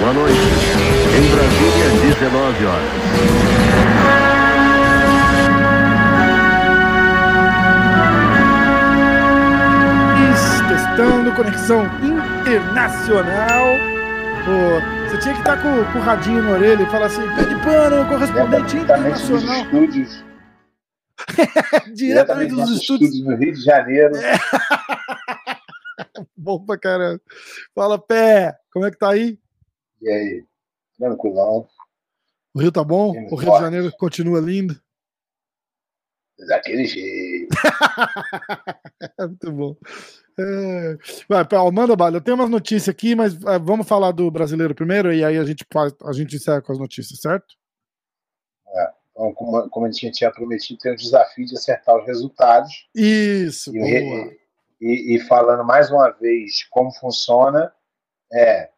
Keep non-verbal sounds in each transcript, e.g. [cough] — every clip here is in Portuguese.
Boa noite. Em Brasília, 19 horas. Testando conexão internacional. Pô, você tinha que estar com, com o radinho na orelha e falar assim: pé de pano, correspondente Diretamente dos internacional. estúdios, [laughs] Diretamente dos estúdios. no Rio de Janeiro. Bom pra caramba. Fala, pé, como é que tá aí? E aí, tranquilão, O Rio tá bom? O Rio de. Janeiro continua lindo? daquele jeito. É [laughs] muito bom. É... Vai, Paulo, manda bala. Eu tenho umas notícias aqui, mas é, vamos falar do brasileiro primeiro e aí a gente, faz, a gente encerra com as notícias, certo? Então, como, como a gente tinha prometido, tem o desafio de acertar os resultados. Isso, E, re- e- e falando mais uma vez como funciona, é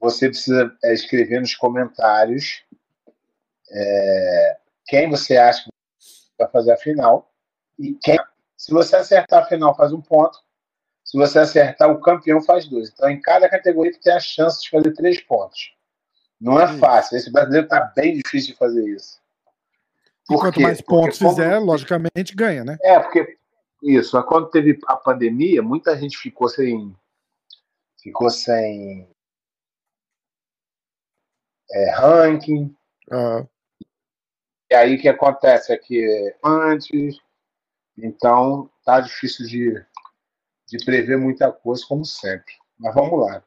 você precisa é, escrever nos comentários é, quem você acha que vai fazer a final e quem. Se você acertar a final, faz um ponto. Se você acertar, o campeão faz dois. Então, em cada categoria, tu tem a chance de fazer três pontos. Não é fácil. Esse brasileiro está bem difícil de fazer isso. Por quanto mais Porque pontos como- fizer, logicamente ganha, né? é, porque isso, mas quando teve a pandemia, muita gente ficou sem. Ficou sem é, ranking. Ah, E aí o que acontece é que antes. Então tá difícil de, de prever muita coisa, como sempre. Mas vamos lá.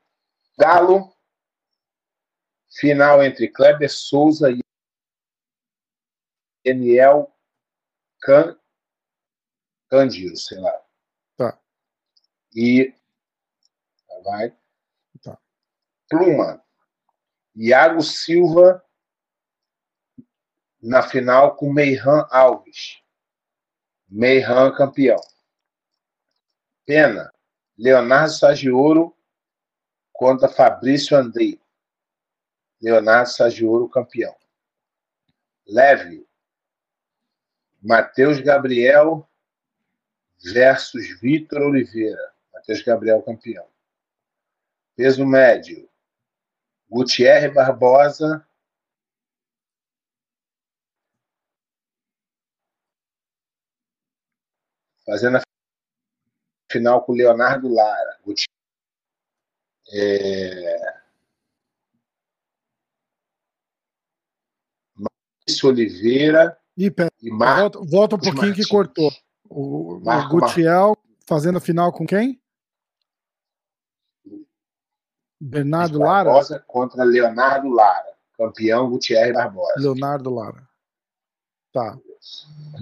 Galo. Final entre Kleber Souza e Daniel Can... Cândido, sei lá. Tá. E. Vai. Tá. Pluma. Iago Silva na final com Meiran Alves. Meiran campeão. Pena. Leonardo Sagioro contra Fabrício Andrei. Leonardo Sagioro campeão. Leve. Matheus Gabriel versus Vitor Oliveira. Matheus Gabriel campeão. Peso médio. Gutierre Barbosa. Fazendo a final com Leonardo Lara. Gutierre. É... Maurício Oliveira Ih, pera, e Marcos volta, volta um pouquinho que Martins. cortou. O, Marco Gutiel fazendo a final com quem? Bernardo Lara? Barbosa contra Leonardo Lara. Campeão Gutierre Barbosa. Leonardo Lara. Tá.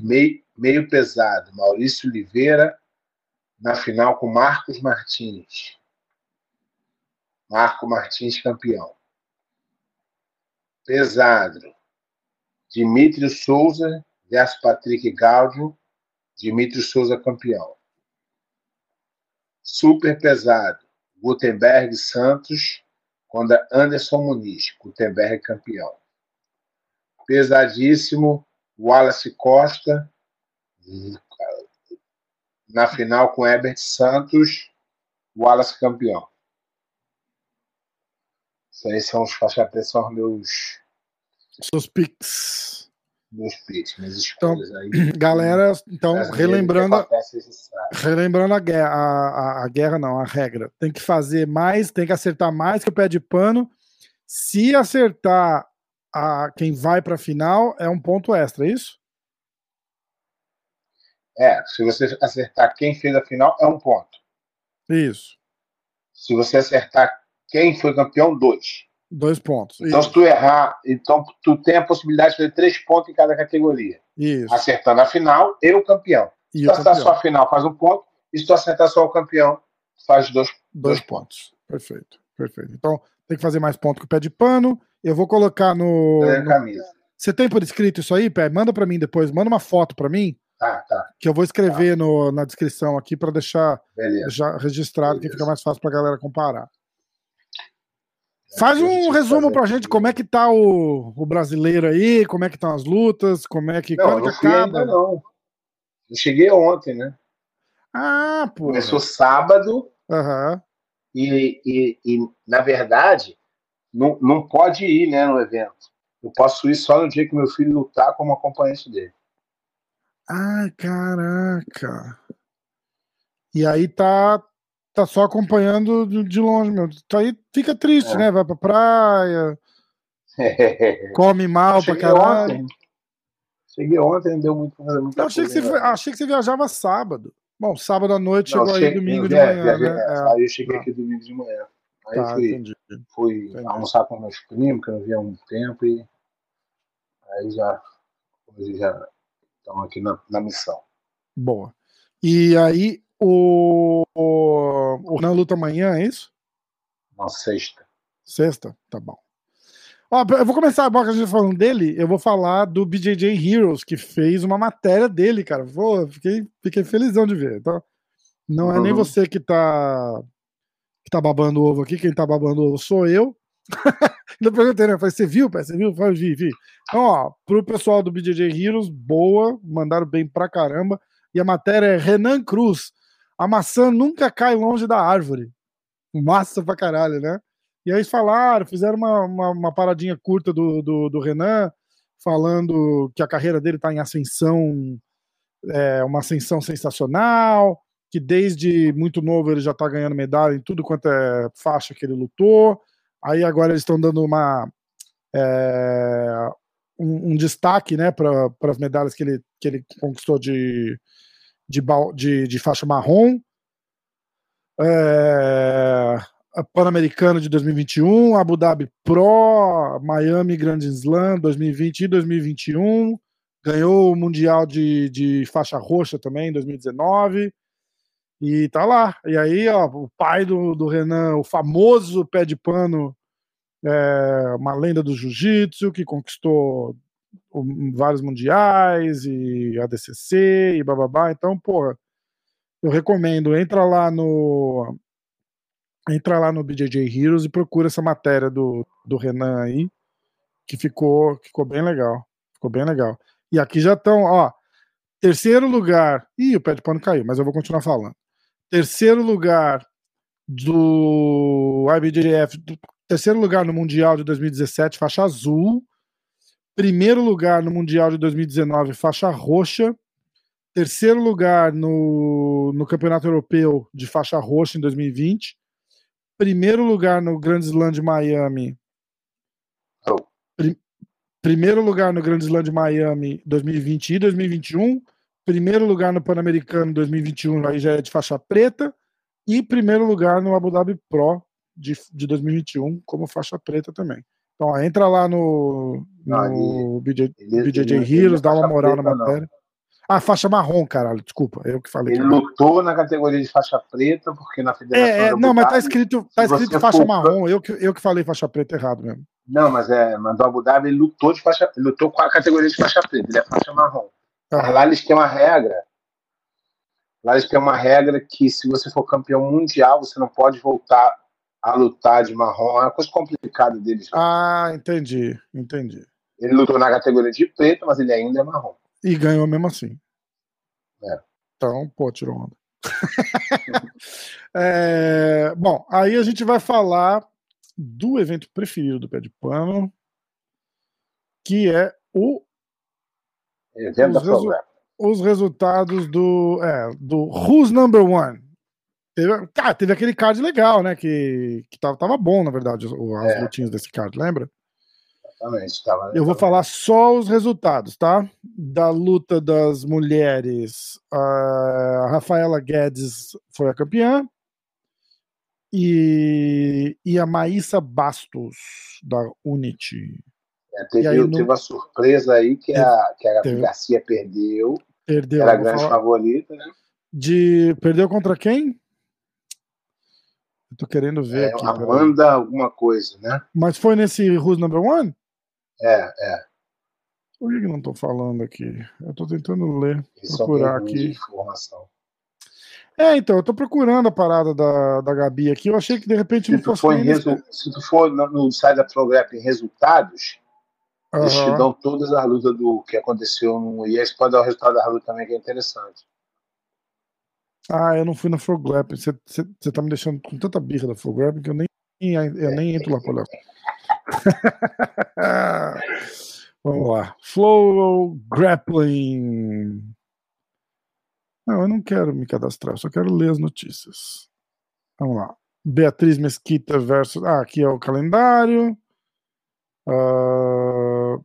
Meio, meio pesado. Maurício Oliveira na final com Marcos Martins. Marco Martins campeão. Pesado. Dimitrio Souza versus Patrick Gaudio. Dimitrio Souza campeão. Super pesado. Gutenberg Santos contra Anderson Muniz. Gutenberg campeão. Pesadíssimo. Wallace Costa na final com Herbert Santos, Wallace campeão. Isso aí são os faixa meus, Seus. Minhas Então, escolhas aí. [clears throat] Galera, então, relembrando, sabe. relembrando a guerra, a, a- a guerra não, a regra. Tem que fazer mais, tem que acertar mais que o pé de pano. Se acertar a quem vai para a final, é um ponto extra, é isso? É, se você acertar quem fez a final, é um ponto. Isso. Se você acertar quem foi campeão, dois. Dois pontos. Então, se Isso. tu errar, então tu tem a possibilidade de fazer três pontos em cada categoria. isso. Acertando a final e o campeão. E Se tu acertar só a final, faz um ponto. E se tu acertar só o campeão, faz dois, Dois dois pontos. Perfeito, perfeito. Então, tem que fazer mais ponto que o pé de pano. Eu vou colocar no. no- camisa. Você tem por escrito isso aí, Pé? Manda para mim depois. Manda uma foto para mim, Tá, tá. que eu vou escrever no, na descrição aqui para deixar já registrado, que Beleza. fica mais fácil pra galera comparar. Faz um resumo pra gente como é que tá o, o brasileiro aí, como é que estão as lutas, como é que. Não, eu quando não que acaba? ainda não. Eu cheguei ontem, né? Ah, pô. Começou sábado, Aham. E, e, e, na verdade, não, não pode ir né, no evento. Eu posso ir só no dia que meu filho lutar como acompanhante dele. Ai, caraca. E aí tá, tá só acompanhando de longe, meu. Então aí fica triste, É. né? Vai pra praia, [laughs] come mal pra caralho. ontem. Cheguei ontem, não deu muito pra fazer muita Eu achei que, coisa, você, né? achei que você viajava sábado. Bom, sábado à noite Não, chegou aí cheguei- domingo eu de manhã, viajei né? É. Aí eu cheguei Tá. aqui domingo de manhã. Aí Tá, fui, entendi. fui Entendi. almoçar com meus primos, que eu não via há um tempo, e aí já, hoje já estamos aqui na, na missão. Boa. E aí, o, o, o na luta amanhã, é isso? Na sexta. Sexta? Tá bom. Ó, eu vou começar agora que a gente tá falando dele. Eu vou falar do BJJ Heroes, que fez uma matéria dele, cara. Pô, fiquei, fiquei felizão de ver. Então, não é nem Uhum. você que tá, que tá babando ovo aqui. Quem tá babando ovo sou eu. [laughs] Ainda perguntei, né? Eu Falei, você viu, pai? Você viu? Eu Falei, vi, vi. Então, ó, pro pessoal do BJJ Heroes, boa. Mandaram bem pra caramba. E a matéria é Renan Cruz. A maçã nunca cai longe da árvore. Massa pra caralho, né? E aí falaram, fizeram uma, uma, uma paradinha curta do, do, do Renan, falando que a carreira dele está em ascensão, é, uma ascensão sensacional, que desde muito novo ele já está ganhando medalha em tudo quanto é faixa que ele lutou. Aí agora eles estão dando uma é, um, um destaque né, para as medalhas que ele, que ele conquistou de, de, de, de faixa marrom. É, Pan-Americano de 2021, Abu Dhabi Pro, Miami Grand Slam 2020 e 2021, ganhou o Mundial de, de faixa roxa também em 2019, e tá lá. E aí, ó, o pai do, do Renan, o famoso pé de pano, é, uma lenda do jiu-jitsu, que conquistou vários mundiais, e ADCC, e bababá. Então, porra, eu recomendo, entra lá no entra lá no BJJ Heroes e procura essa matéria do, do Renan aí, que ficou, ficou bem legal. Ficou bem legal. E aqui já estão, ó, terceiro lugar. Ih, o pé de pano caiu, mas eu vou continuar falando. Terceiro lugar do IBJJF, terceiro lugar no Mundial de 2017, faixa azul. Primeiro lugar no Mundial de 2019, faixa roxa. Terceiro lugar no, no Campeonato Europeu de faixa roxa em 2020. Primeiro lugar no Grand Slam de Miami. Oh. Pri- primeiro lugar no Grand Slam de Miami 2020 e 2021. Primeiro lugar no Pan-Americano 2021, aí já é de faixa preta. E primeiro lugar no Abu Dhabi Pro de, de 2021, como faixa preta também. Então, ó, entra lá no, no BJ, Ele, BJJ ele- Heroes, é dá uma moral na preta, não. matéria. Ah, faixa marrom, caralho, desculpa, eu que falei. Ele que- lutou na categoria de faixa preta, porque na Federação É, é, não, Abu mas tá Dhabi- escrito, tá escrito faixa for- marrom, eu que, eu que falei faixa preta errado mesmo. Não, mas é, mas do Abu Dhabi ele lutou de faixa, ele lutou com a categoria de faixa preta, ele é faixa marrom. Mas Ah, lá eles têm uma regra. Lá eles têm uma regra que se você for campeão mundial, você não pode voltar a lutar de marrom. É uma coisa complicada deles. ah, entendi, entendi. Ele lutou na categoria de preto, mas ele ainda é marrom. E ganhou mesmo assim. É. Então, pô, tirou onda. [laughs] É, bom, aí a gente vai falar do evento preferido do Pé de Pano, que é o, Evento Os resu- os resultados do, é, do Who's Number One. Teve, cara, teve aquele card legal, né? Que, que tava, tava bom, na verdade, as É. lutinhas desse card, lembra? Exatamente. Tava, Eu vou falar só os resultados, tá? Da luta das mulheres, a Rafaela Guedes foi a campeã. E, e a Maísa Bastos, da Unity. É, teve, e aí no- teve uma surpresa aí que a, que a Teve. Garcia perdeu. Perdeu. Era a grande falar- favorita, né? de, perdeu contra quem? Eu tô querendo ver É, aqui. Amanda alguma coisa, né? Mas foi nesse Who's Number One? É, é. Por que, que não tô falando aqui? Eu tô tentando ler. São Procurar aqui. informação. É, então, eu tô procurando a parada da, da Gabi aqui. Eu achei que de repente Se não fosse. for resu... Se tu for no, no site da Progrep em resultados, eles te dão todas as lutas do que aconteceu no. E eles podem dar o resultado da luta também, que é interessante. Ah, eu não fui na Flowgrap. Você, você, você tá me deixando com tanta birra da Flowgrap que eu nem, eu nem entro lá pra olhar. [laughs] Vamos lá. Flow Grappling. Não, eu não quero me cadastrar, só quero ler as notícias. Vamos lá. Beatriz Mesquita versus. Ah, aqui é o calendário. Uh...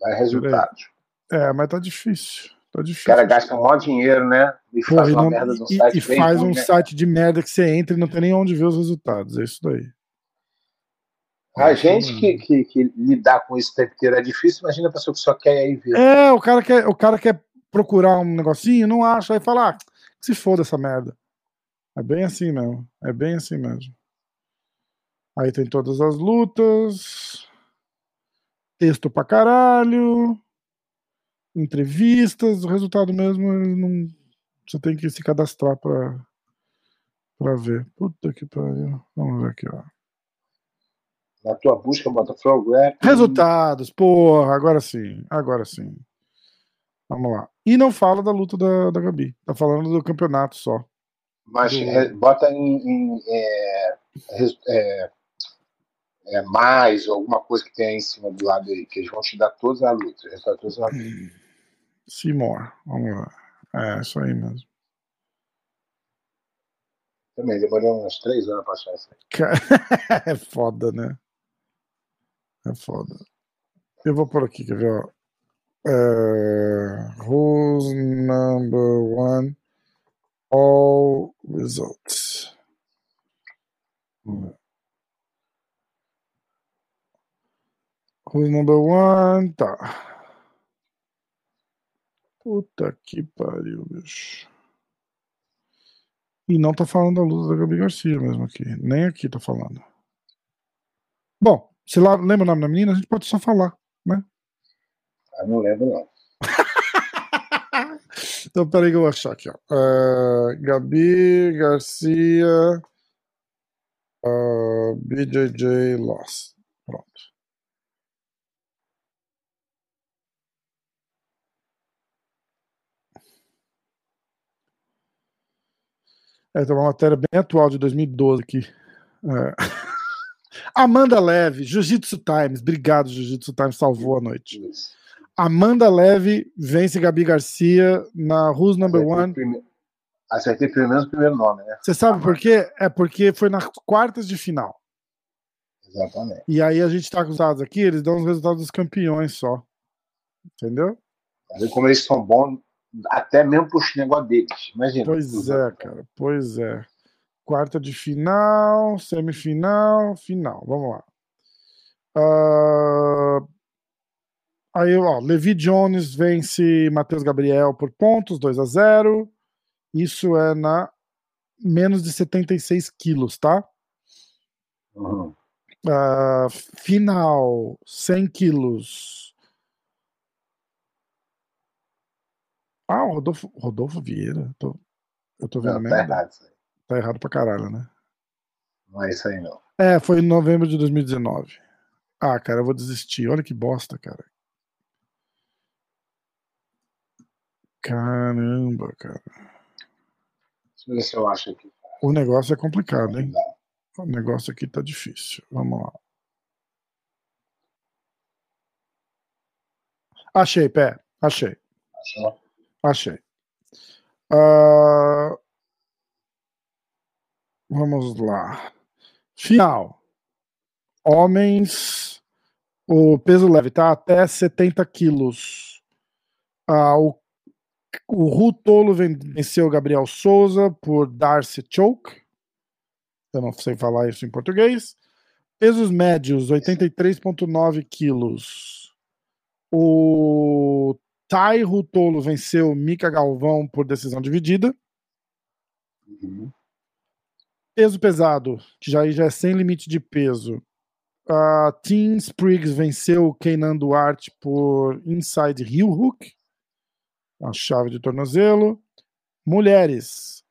Vai resultados. É, mas tá difícil. Tá difícil. O cara gasta um maior dinheiro, né? E faz uma não- merda e- site. e faz um né? site de merda que você entra e não tem nem onde ver os resultados. É isso daí. A gente que, que, que lidar com isso o tempo inteiro é difícil, imagina a pessoa que só quer ir ver. É, o cara quer, o cara quer procurar um negocinho, não acha, aí fala, ah, que se foda essa merda. É bem assim mesmo. É bem assim mesmo. Aí tem todas as lutas. Texto pra caralho. Entrevistas. O resultado mesmo, ele não. Você tem que se cadastrar pra, pra ver. Puta que pariu. Vamos ver aqui, ó. Na tua busca, bota Flow Grab. Resultados, porra, agora sim, agora sim. Vamos lá. E não fala da luta da, da Gabi. Tá falando do campeonato só. Mas Do- é, bota em, em, é, é, é, mais alguma coisa que tem aí em cima do lado aí, que eles vão te dar todas as lutas. todas as lutas. [clears throat] Seymour, vamos lá. É, isso aí mesmo. Também demorei uns três anos pra achar isso aí. [laughs] É foda, né? É foda. Eu vou por aqui, quer ver? Ó. É, who's number one? All results. Who's number one? Tá. Puta que pariu, bicho. E não tá falando da luta da Gabi Garcia mesmo aqui. Nem aqui tá falando. Bom, se lá lembra o nome da menina, a gente pode só falar. Ah, não lembro, não. [laughs] Então, peraí que eu vou achar aqui, ó. Ah, Gabi Garcia ah, BJJ Loss. Pronto. É, tem uma matéria bem atual de 2012 aqui. É. [laughs] Amanda Leve, Jiu-Jitsu Times. Obrigado, Jiu-Jitsu Times, salvou a noite. Isso. Amanda Leve vence Gabi Garcia na Who's Number Acertei One. prime- Acertei pelo menos o primeiro nome, né? Você sabe por quê? É porque foi nas quartas de final. Exatamente. E aí a gente tá com os resultados aqui, eles dão os resultados dos campeões só. Entendeu? Mas como eles são bons, até mesmo pros negócios deles. Imagina. Pois é, cara. Pois é. Quarta de final, semifinal, final. Vamos lá. Ah, Aí, ó, Levi Jones vence Matheus Gabriel por pontos, 2 a 0 Isso é na menos de 76 quilos, tá? Uhum. Ah, final, 100 quilos. Ah, o Rodolfo, Rodolfo Vieira. Tô- eu tô vendo Não, tá errado. Tá errado pra caralho, né? Não é isso aí, não. É, foi em novembro de 2019. Ah, cara, eu vou desistir. Olha que bosta, cara. Caramba, cara. Deixa eu ver se eu acho aqui. O negócio é complicado, hein? O negócio aqui tá difícil. Vamos lá. Achei, pé. Achei. Achou? Achei. Ah, vamos lá. Final. Homens. O peso leve tá até 70 quilos. Ah, o, o Rutolo venceu Gabriel Souza por Darcy Choke. Eu não sei falar isso em português. Pesos médios, 83,9 quilos. O Tai Rutolo venceu Mika Galvão por decisão dividida. Uhum. Peso pesado, que já, já é sem limite de peso. A Tim Spriggs venceu Keinan Duarte por inside heel hook, a chave de tornozelo. Mulheres,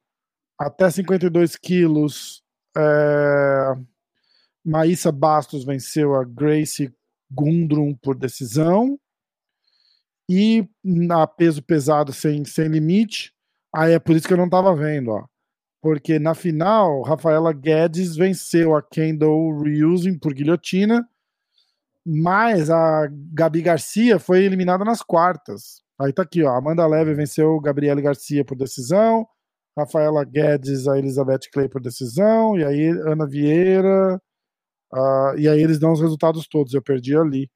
até 52 quilos. É... Maísa Bastos venceu a Gracie Gundrum por decisão. E na peso pesado sem, sem limite, Ah, é por isso que eu não tava vendo, ó. Porque na final, Rafaela Guedes venceu a Kendall Reusing por guilhotina, mas a Gabi Garcia foi eliminada nas quartas. Aí tá aqui, ó. Amanda Leve venceu Gabriele Garcia por decisão, Rafaela Guedes, a Elizabeth Clay por decisão, e aí Ana Vieira. Uh, e aí eles dão os resultados todos. Eu perdi ali.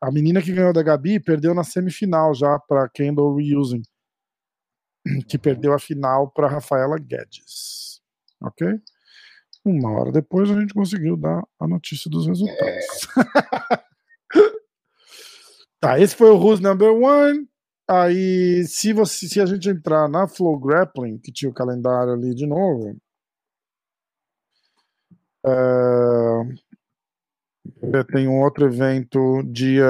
A menina que ganhou da Gabi perdeu na semifinal já para Kendall Reusing, [clears throat] que perdeu a final para Rafaela Guedes. Ok? Uma hora depois a gente conseguiu dar a notícia dos resultados. É. [laughs] tá, esse foi o Who's Number One. Aí, se, você, se a gente entrar na Flow Grappling, que tinha o calendário ali de novo. É, tem um outro evento dia.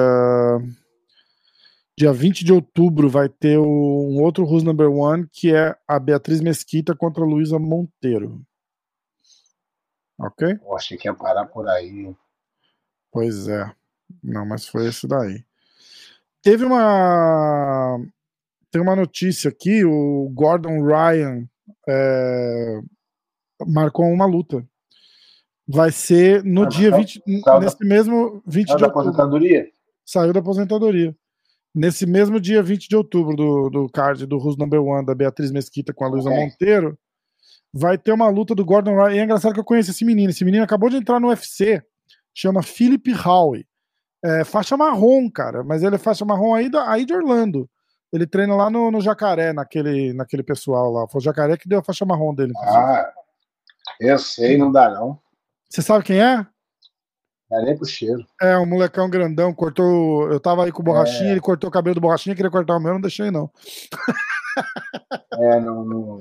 Dia 20 de outubro vai ter um outro Who's Number One, que é a Beatriz Mesquita contra a Luísa Monteiro. Ok? Eu achei que ia parar por aí. Pois é. Não, mas foi esse daí. Teve uma. Tem uma notícia aqui: o Gordon Ryan é, marcou uma luta. Vai ser no ah, dia saiu, 20. Saiu nesse da, mesmo 20 saiu de da outubro. aposentadoria? Saiu da aposentadoria. Nesse mesmo dia 20 de outubro do, do card do Who's Number One, da Beatriz Mesquita com a Luísa okay. Monteiro, vai ter uma luta do Gordon Ryan. E é engraçado que eu conheço esse menino. Esse menino acabou de entrar no UFC, chama Philip Howe. É, faixa marrom, cara, mas ele é faixa marrom aí, da, aí de Orlando. Ele treina lá no, no Jacaré, naquele, naquele pessoal lá. Foi o Jacaré que deu a faixa marrom dele. Ah, eu sei, não dá não. Você sabe quem é? Dá nem pro cheiro. É, um molecão grandão, cortou. Eu tava aí com o borrachinha, é. ele cortou o cabelo do borrachinha, queria cortar o meu, não deixei, não. É, não, não.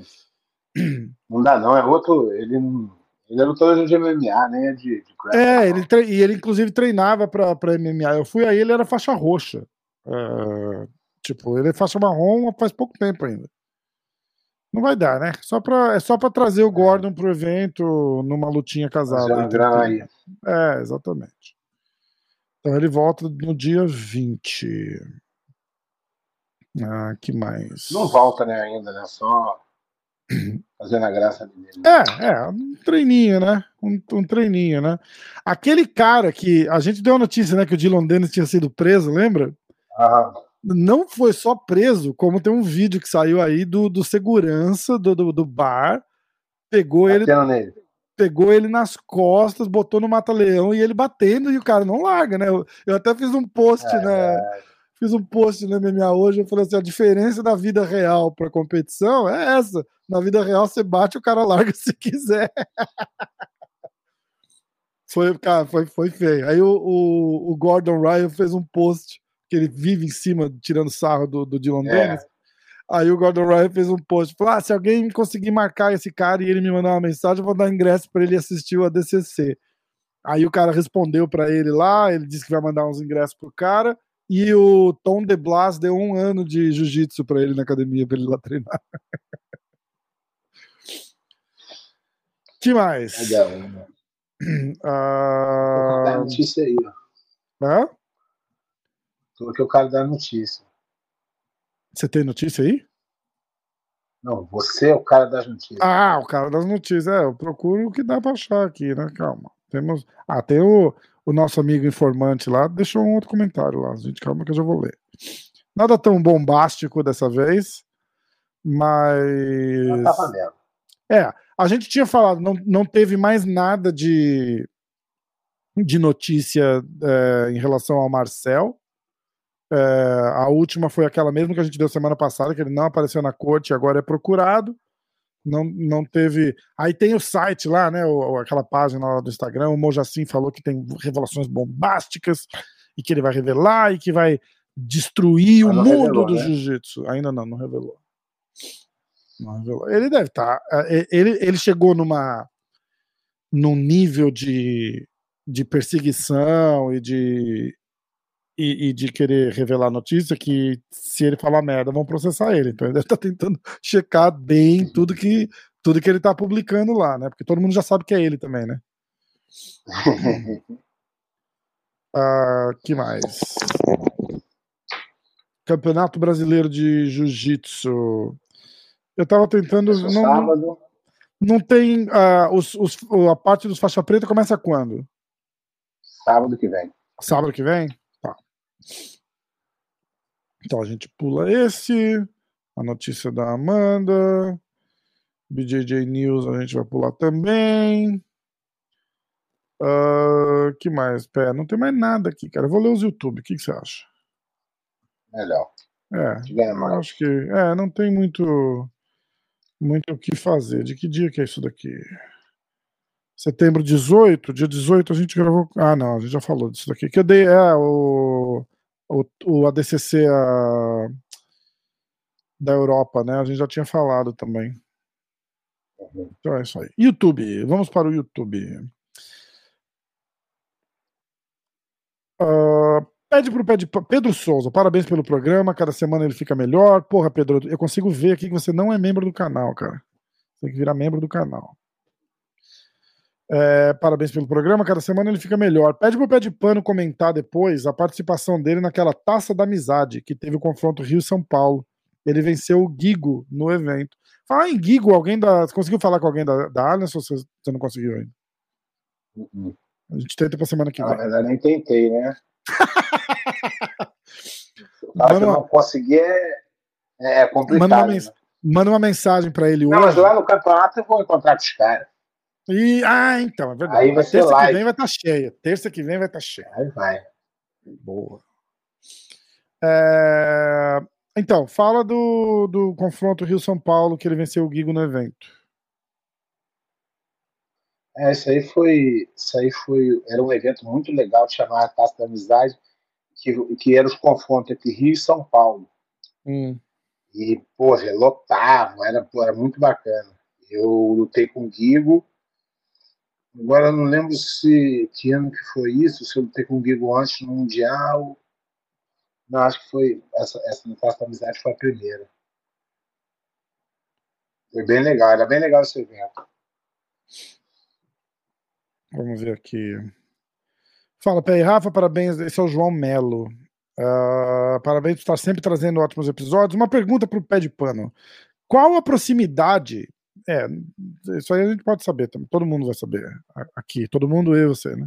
Não dá, não. É outro. Ele não. Ele é lutador de MMA, né? De, de é, ele tre... e ele inclusive treinava pra, pra MMA. Eu fui aí, ele era faixa roxa. É... Tipo, ele é faixa marrom faz pouco tempo ainda. Não vai dar, né? Só pra, é só para trazer o é. Gordon pro evento numa lutinha casada. Já É, exatamente. Então ele volta no dia 20. Ah, que mais? Não volta, né, ainda, né? Só [clears throat] fazendo a graça dele. É, é, um treininho, né? Um, um, treininho, né? Aquele cara que. A gente deu a notícia, né? Que o Dylan Dennis tinha sido preso, lembra? Aham não foi só preso, como tem um vídeo que saiu aí do, do segurança do, do, do bar, pegou ele, nele. pegou ele nas costas, botou no mata-leão e ele batendo e o cara não larga, né? Eu, eu até fiz um post, é, né? É. Fiz um post no MMA hoje, eu falei assim, a diferença da vida real para competição é essa. Na vida real você bate, o cara larga [laughs] se quiser. foi, cara, foi, foi feio. Aí o, o, o Gordon Ryan fez um post que ele vive em cima, tirando sarro do, do Dylan é. Dennis. Aí o Gordon Ryan fez um post, falou: ah, se alguém conseguir marcar esse cara e ele me mandar uma mensagem, eu vou dar ingresso para ele assistir o ADCC. Aí o cara respondeu para ele lá, ele disse que vai mandar uns ingressos pro cara, e o Tom De Blas deu um ano de jiu-jitsu para ele na academia, para ele lá treinar. [laughs] que mais? Legal, né? [clears throat] Ah... notícia aí, ó. Hã? Porque eu quero dar notícia. Você tem notícia aí? Não, você é o cara das notícias. Ah, o cara das notícias. É, eu procuro o que dá pra achar aqui, né? Calma. Temos. Ah, tem o, o nosso amigo informante lá, deixou um outro comentário lá. Gente, calma que eu já vou ler. Nada tão bombástico dessa vez, mas. Não tá valendo. É, a gente tinha falado, não, não teve mais nada de, de notícia é, em relação ao Marcel. É, a última foi aquela mesmo que a gente deu semana passada, que ele não apareceu na corte, agora é procurado. Não, não teve. Aí tem o site lá, né? O, aquela página lá do Instagram. O Mojacin falou que tem revelações bombásticas e que ele vai revelar e que vai destruir o mundo revelou, do né? jiu-jitsu. Ainda não, não revelou. Não revelou. Ele deve estar. Tá, ele, ele chegou numa num nível de, de perseguição e de e, e, de querer revelar notícia que se ele falar merda vão processar ele. Então ele deve [laughs] estar tá tentando checar bem tudo que tudo que ele está publicando lá, né? Porque todo mundo já sabe que é ele também, né? [laughs] ah, que mais? Campeonato Brasileiro de Jiu-Jitsu. Eu tava tentando. Não, sábado, não tem. Uh, os, os, a parte dos faixa preta começa quando? sábado que vem. Sábado que vem? Então a gente pula esse. A notícia da Amanda. BJJ News a gente vai pular também. Uh, que mais? Pé, não tem mais nada aqui, cara. Eu vou ler os YouTube. O que, que você acha? Melhor. É, acho que. É, não tem muito. Muito o que fazer. De que dia que é isso daqui? Setembro 18? Dia 18 a gente gravou. Ah, não, a gente já falou disso daqui. Que eu dei. É, o. O, o ADCC a, da Europa, né? A gente já tinha falado também. Uhum. Então é isso aí. YouTube, vamos para o YouTube. Ah, pede pro pede, Pedro Souza, parabéns pelo programa. Cada semana ele fica melhor. Porra, Pedro, eu consigo ver aqui que você não é membro do canal, cara. Tem que virar membro do canal. É, parabéns pelo programa, cada semana ele fica melhor. Pede pro Pé de Pano comentar depois a participação dele naquela taça da amizade que teve o confronto Rio-São Paulo. Ele venceu o Gigo no evento. Falar em Gigo, alguém da. Você conseguiu falar com alguém da, da Allianz ou você, você não conseguiu ainda? Uhum. A gente tenta pra semana que Na vem. verdade, nem tentei, né? [laughs] Falo que eu não conseguir é, é complicado. Manda uma, né? manda uma mensagem pra ele Não, mas hoje. lá no campeonato eu vou encontrar com os caras. E, ah, então, é verdade. Aí vai Terça que live. vem vai estar cheia. Terça que vem vai estar cheia. Aí vai. Boa. É, Então, fala do, do confronto Rio-São Paulo que ele venceu o Gigo no evento. É, isso aí foi. Isso aí foi. Era um evento muito legal chamado Taça da Amizade, que, que era os confrontos entre Rio e São Paulo. Hum. E, porra, lotavam, era, era muito bacana. Eu lutei com o Guigo. Agora não lembro se que ano que foi isso, se eu lutei com o antes no Mundial. Não, acho que foi. Essa, essa no Amizade foi a primeira. Foi bem legal, era bem legal esse evento. Vamos ver aqui. Fala, Pé Rafa, parabéns. Esse é o João Melo. Ah, parabéns por estar sempre trazendo ótimos episódios. Uma pergunta para o Pé de Pano. Qual a proximidade? É, isso aí a gente pode saber também. Todo mundo vai saber aqui. Todo mundo, eu e você, né?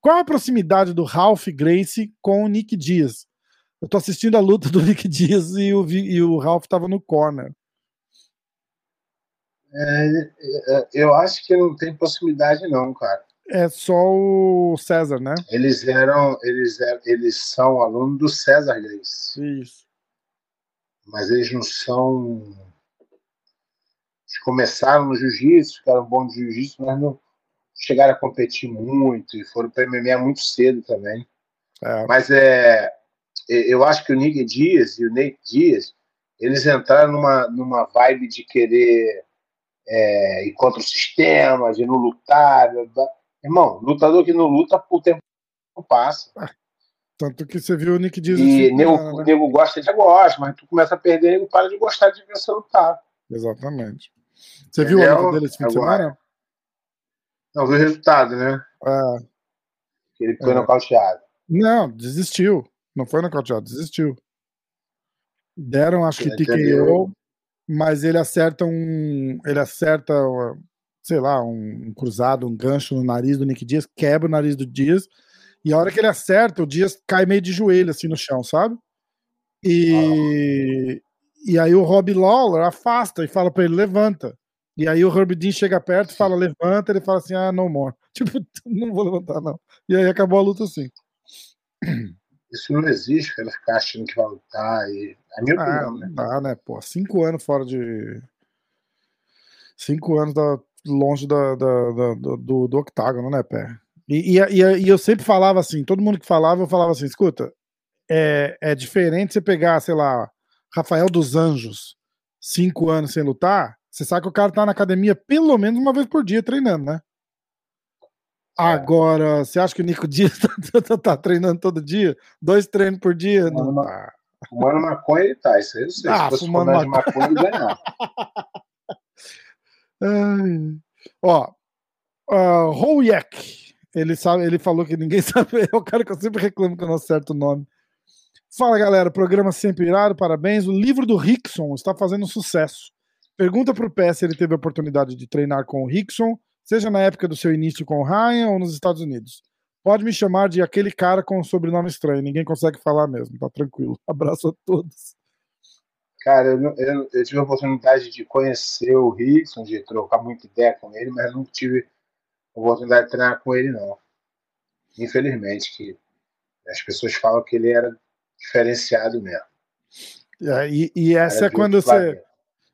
Qual a proximidade do Ralph Gracie com o Nick Dias? Eu tô assistindo a luta do [laughs] Nick Dias e o, e o Ralph tava no corner. É, eu acho que não tem possibilidade, não, cara. É só o César, né? Eles eram, eles eram, eles são alunos do César Grace, Isso. mas eles não são. Começaram no jiu-jitsu, ficaram bons de jiu-jitsu, mas não chegaram a competir muito e foram para MMA muito cedo também. É. Mas é, eu acho que o Nick Dias e o Nate Dias, eles entraram numa, numa vibe de querer é, ir contra o sistema, de não lutar. Irmão, lutador que não luta, o tempo passa. Tanto que você viu o Nick Dias. E esse nego, ano, né? nego gosta de gosta, mas tu começa a perder, nego para de gostar de ver você lutar. Exatamente. Você viu a luta dele esse fim de semana? Não, viu o resultado, né? É. Ele foi É. nocauteado. Não, desistiu. Não foi nocauteado, desistiu. Deram, acho que TKO, mas ele acerta um. Ele acerta, sei lá, um, um cruzado, um gancho no nariz do Nick Dias, quebra o nariz do Dias. E a hora que ele acerta, o Dias cai meio de joelho assim no chão, sabe? E, e aí o Rob Lawler afasta e fala pra ele: levanta. E aí o Herb Dean chega perto, fala, levanta, ele fala assim, ah, no more. [laughs] Tipo, não vou levantar, não. E aí acabou a luta assim. Isso não existe, cara, ficar achando que vai lutar. E... É minha Ah, opinião, né? não dá, né, pô? Cinco anos fora de. Cinco anos da... longe da, da- da- do, do, do octágono, né, Pé? E, e, e, e eu sempre falava assim, todo mundo que falava, eu falava assim, escuta, é, é diferente você pegar, sei lá, Rafael dos Anjos, cinco anos sem lutar, você sabe que o cara tá na academia pelo menos uma vez por dia treinando, né? Agora, você acha que o Nico Dias [laughs] tá, tá- tá treinando todo dia? Dois treinos por dia? Não Fumando, ma- tá. fumando maconha ele tá, isso aí eu sei. Ah, Se fosse fumando de maconha, ele ganhava. [laughs] Ó, uh, Hoyek, ele sabe, ele falou que ninguém [laughs] sabe, é o cara que eu sempre reclamo que eu não acerto o nome. Fala galera, programa sempre irado, parabéns. O livro do Rickson está fazendo sucesso. Pergunta pro Pé se ele teve a oportunidade de treinar com o Rickson, seja na época do seu início com o Ryan ou nos Estados Unidos. Pode me chamar de aquele cara com um sobrenome estranho, ninguém consegue falar mesmo, tá tranquilo. [laughs] Abraço a todos. Cara, eu, eu- eu tive a oportunidade de conhecer o Rickson, de trocar muita ideia com ele, mas não tive a oportunidade de treinar com ele, não. Infelizmente, que as pessoas falam que ele era diferenciado mesmo. É, E, e essa é quando você.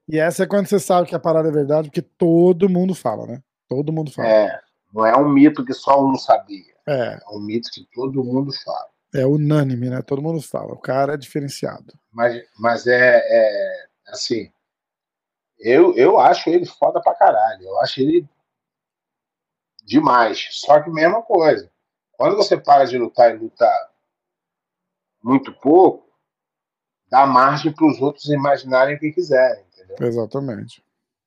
E essa é quando você sabe que a parada é verdade, porque todo mundo fala, né? Todo mundo fala. É, não é um mito que só um sabia. É, É um mito que todo mundo fala. é unânime, né? Todo mundo fala. O cara é diferenciado. Mas, mas é, é, assim. Eu, eu acho ele foda pra caralho. Eu acho ele demais. Só que mesma coisa. Quando você para de lutar e luta muito pouco, dá margem para os outros imaginarem o que quiserem, entendeu? Exatamente.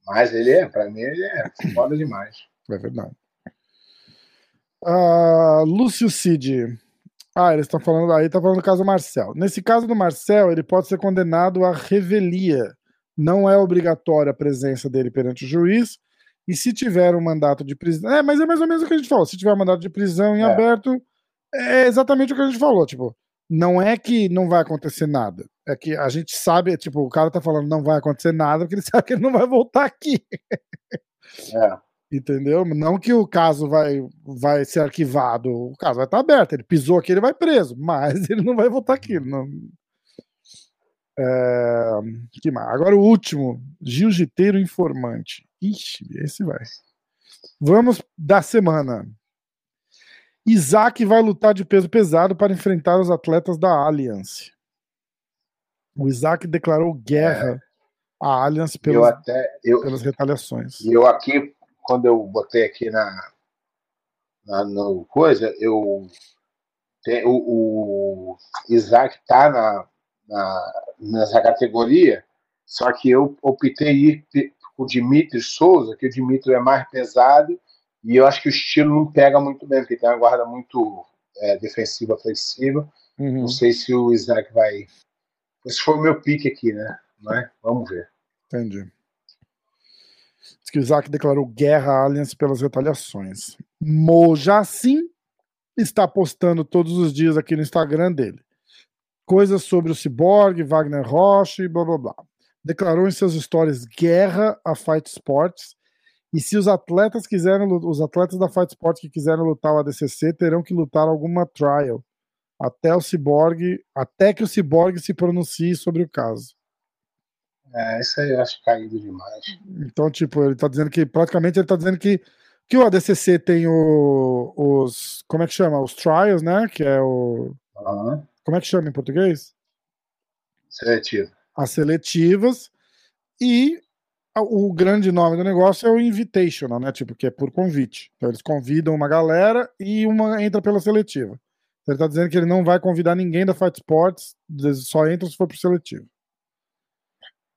Mas ele é, pra mim, ele é foda demais. É verdade. Ah, Lúcio Cid. Ah, eles estão falando aí, tá falando do caso do Marcel. Nesse caso do Marcel, ele pode ser condenado à revelia. Não é obrigatória a presença dele perante o juiz. E se tiver um mandato de prisão. É, mas é mais ou menos o que a gente falou. Se tiver um mandato de prisão em É. aberto, é exatamente o que a gente falou. Tipo, não é que não vai acontecer nada. É que a gente sabe, tipo, o cara tá falando não vai acontecer nada, porque ele [laughs] sabe que ele não vai voltar aqui. É. Entendeu? Não que o caso vai, vai ser arquivado, o caso vai estar aberto. Ele pisou aqui, ele vai preso, mas [laughs] ele não vai voltar aqui. Não... É, que mais? Agora o último, jiu-jiteiro informante. Ixi, esse vai. Vamos da semana. Isaac vai lutar de peso pesado para enfrentar os atletas da Alliance. O Isaac declarou guerra à Alliance É. Eu pelas, até. Eu, pelas retaliações. E eu aqui, quando eu botei aqui na, na no coisa, eu tem, o, o Isaac tá na, na, nessa categoria, só que eu optei ir com o Dimitri Souza, que o Dimitri é mais pesado, e eu acho que o estilo não pega muito bem, porque tem uma guarda muito é, defensiva, flexível. Uhum, Não sei se o Isaac vai. Esse foi o meu pique aqui, né? É? Vamos ver. entendi. Diz que o Isaac declarou guerra à Alliance pelas retaliações. Mojacin está postando todos os dias aqui no Instagram dele. Coisas sobre o Cyborg, Wagner Rocha e blá blá blá. Declarou em seus stories guerra a Fight Sports. E se os atletas quiserem, os atletas da Fight Sports que quiserem lutar o ADCC terão que lutar alguma trial até o Cyborg, até que o Cyborg se pronuncie sobre o caso. É, isso aí eu acho caído demais. Então, tipo, ele tá dizendo que praticamente ele tá dizendo que que o ADCC tem o, os como é que chama? Os trials, né? Que é o Aham. como é que chama em português? Seletivo. As seletivas e o grande nome do negócio é o invitational, né? Tipo, que é por convite. Então eles convidam uma galera e uma entra pela seletiva. Então, ele tá dizendo que ele não vai convidar ninguém da Fight Sports, só entra se for pro seletivo.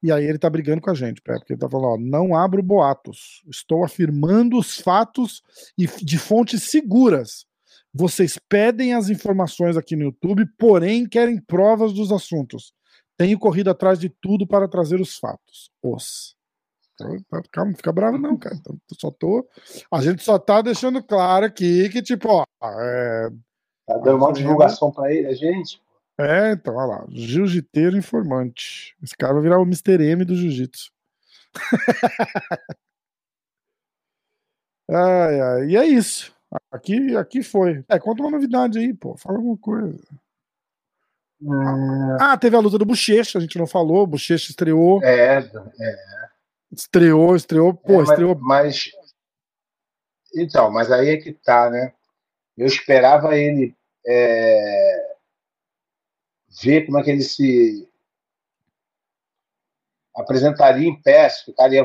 E aí ele tá brigando com a gente, Pé, porque ele tá falando, ó, não abro boatos. Estou afirmando os fatos e de fontes seguras. Vocês pedem as informações aqui no YouTube, porém querem provas dos assuntos. Tenho corrido atrás de tudo para trazer os fatos. Os. Então, tá- Calma, não fica bravo, não, cara. Então, só tô. A gente só tá deixando claro aqui que, tipo, ó. É, Tá dando uma Mas divulgação pra ele, a gente. é então, olha lá. Jiu-jiteiro informante. Esse cara vai virar o Mr. M do jiu-jitsu. [laughs] ai, ai. E é isso. Aqui, aqui foi. É, conta uma novidade aí, pô. Fala alguma coisa. Ah, teve a luta do Bochecha, a gente não falou. O Bochecha estreou. É, é, Estreou, estreou. Pô, é, mas, estreou. mas- Então, mas aí é que tá, né? Eu esperava ele é, ver como é que ele se apresentaria em pé, se ficaria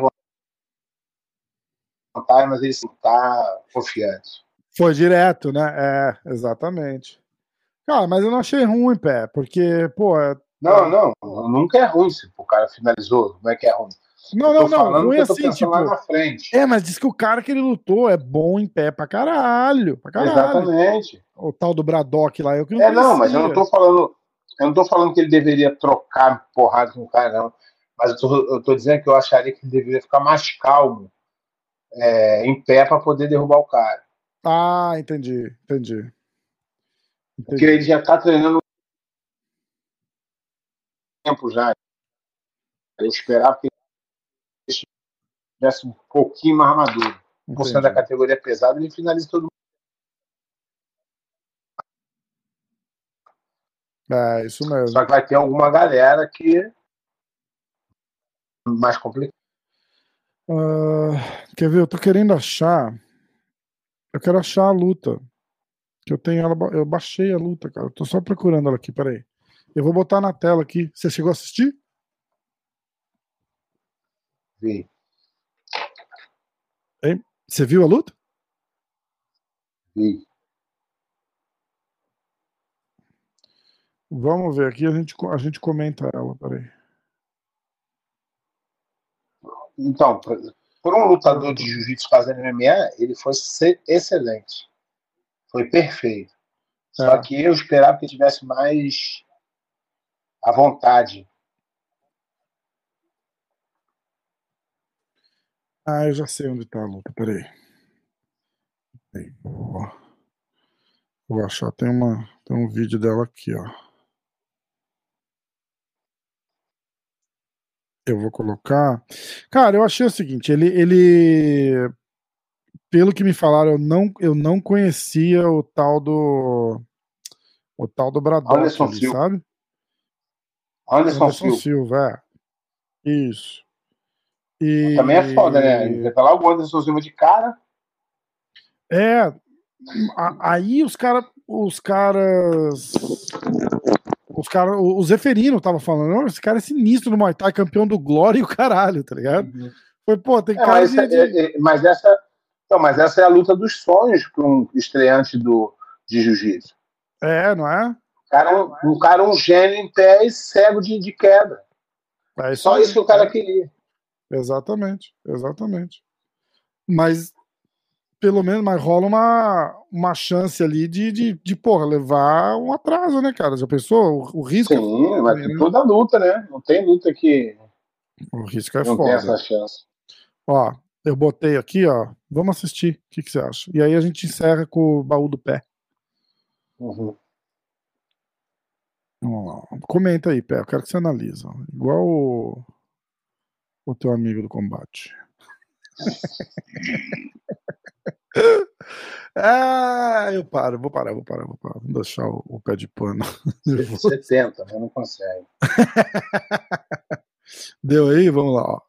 vontade, mas ele não tá confiante. Foi direto, né? É, exatamente. Cara, mas eu não achei ruim, pé, porque, pô, é- Não, não, nunca é ruim se o cara finalizou. Como é que é ruim? Não, não, não, eu tô assim, tipo, é, mas diz que o cara que ele lutou é bom em pé pra caralho, pra caralho. Exatamente. O tal do Braddock lá, eu que não É, não, mas eu conhecia. não tô falando. Eu não tô falando que ele deveria trocar porrada com o cara, não. Mas eu tô, eu tô dizendo que eu acharia que ele deveria ficar mais calmo é, em pé para poder derrubar o cara. Ah, entendi, entendi. entendi. Porque ele já tá treinando tempo já. Eu esperava que tivesse um pouquinho mais maduro. Por ser da categoria pesada, ele finaliza todo mundo. É, isso mesmo. Só que vai ter alguma galera que. mais complicado. Uh, quer ver? Eu tô querendo achar. Eu quero achar a luta. Que eu tenho ela. Eu baixei a luta, cara. Eu tô só procurando ela aqui, peraí. Eu vou botar na tela aqui. Você chegou a assistir? Vi. Hein? Você viu a luta? Vi. Vamos ver aqui, a gente, a gente comenta ela, peraí. Então, por um lutador de jiu-jitsu fazendo MMA, ele foi excelente. Foi perfeito. Só É. que eu esperava que ele tivesse mais à vontade. Ah, eu já sei onde tá a luta, peraí. Peraí, Vou, vou achar, tem, uma, tem um vídeo dela aqui, ó. Eu vou colocar. Cara, eu achei o seguinte, ele, ele pelo que me falaram, eu não, eu não conhecia o tal do o tal do Braddock, Anderson ali, Silva. sabe? Anderson, Anderson Silva. Silva, é. Isso. E... Também é foda, né? Vai falar o Anderson Silva de cara. É. Aí os caras. Os caras. Os caras. O Zeferino tava falando, "Não, esse cara é sinistro no Muay Thai, campeão do Glória e o caralho, tá ligado? Foi, pô, tem É, cara mas, de. essa- de- é- é- mas essa, então, mas essa é a luta dos sonhos para um estreante do, de jiu-jitsu. É, não é? O cara, é um- o cara é um gênio em pé e cego de, de queda. É Só aí. isso que o cara queria. Exatamente, exatamente. Mas pelo menos mas rola uma, uma chance ali de, de, de, porra, levar um atraso, né, cara? Já pensou? O, o risco, Sim, mas né? toda luta, né? Não tem luta que o risco é não tem foda. essa chance. Ó, eu botei aqui, ó. Vamos assistir. O que, que você acha? E aí a gente encerra com o baú do pé. Uhum. Vamos lá. Comenta aí, pé. Eu quero que você analise. Igual o, o teu amigo do combate. [laughs] ah, eu paro, vou parar, vou parar, vou parar. Vou deixar o, o pé de pano. [laughs] Você tenta, mas não consegue. [laughs] Deu aí? Vamos lá, ó.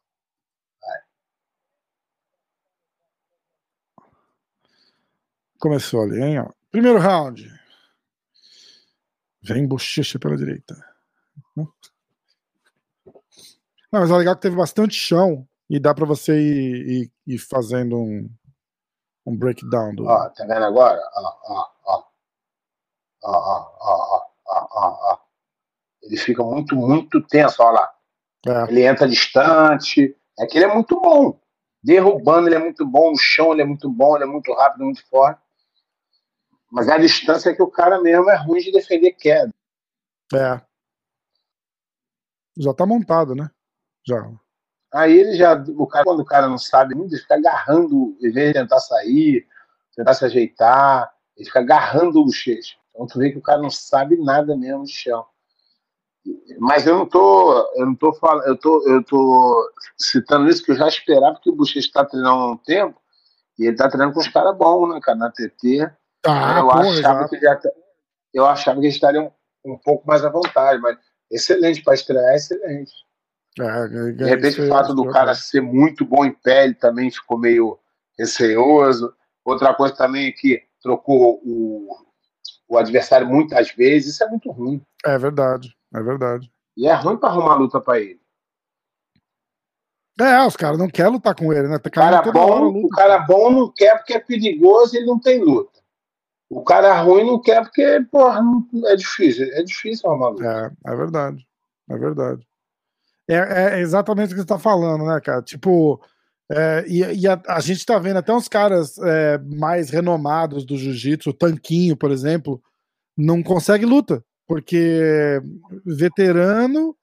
Começou ali, hein? Ó. Primeiro round. Vem bochecha pela direita. Não, mas é legal que teve bastante chão e dá pra você ir, ir- ir fazendo um, um breakdown do. Ó, tá vendo agora? Ó, ó, ó. Ó, ó, ó, ó, ó, ó, ó. Ele fica muito, muito tenso, ó lá. É, Ele entra distante. É que ele é muito bom. Derrubando, ele é muito bom. No chão, ele é muito bom. Ele é muito rápido, muito forte. Mas é a distância que o cara mesmo é ruim de defender queda. é. Já tá montado, né? Já. Aí ele já. O cara, quando o cara não sabe muito, ele fica agarrando, em vez de tentar sair, tentar se ajeitar, ele fica agarrando o bochecha. Então tu vê que o cara não sabe nada mesmo de chão. Mas eu não tô, eu não tô falando, eu tô, eu tô citando isso que eu já esperava que o Bochecha está treinando há um tempo e ele tá treinando com os caras bons, né, cara, na TT. Ah, eu, porra, achava que já, tá- eu achava que eles estariam um, um pouco mais à vontade, mas excelente para estrear, excelente. É, De repente, o fato do cara ser muito bom em pé, ele também ficou meio receoso. Outra coisa também é que trocou o, o adversário muitas vezes, isso é muito ruim. É verdade, é verdade. E é ruim para arrumar luta para ele. É, os caras não querem lutar com ele, né? Tem O cara, hora bom, luta. o cara bom não quer porque é perigoso e ele não tem luta. O cara ruim não quer porque, porra, não- é difícil. É difícil arrumar luta. É, é verdade. É verdade. É, é exatamente o que você tá falando, né, cara? Tipo, é, e, e a, a gente tá vendo até uns caras é, mais renomados do jiu-jitsu, o Tanquinho, por exemplo, não consegue luta, porque veterano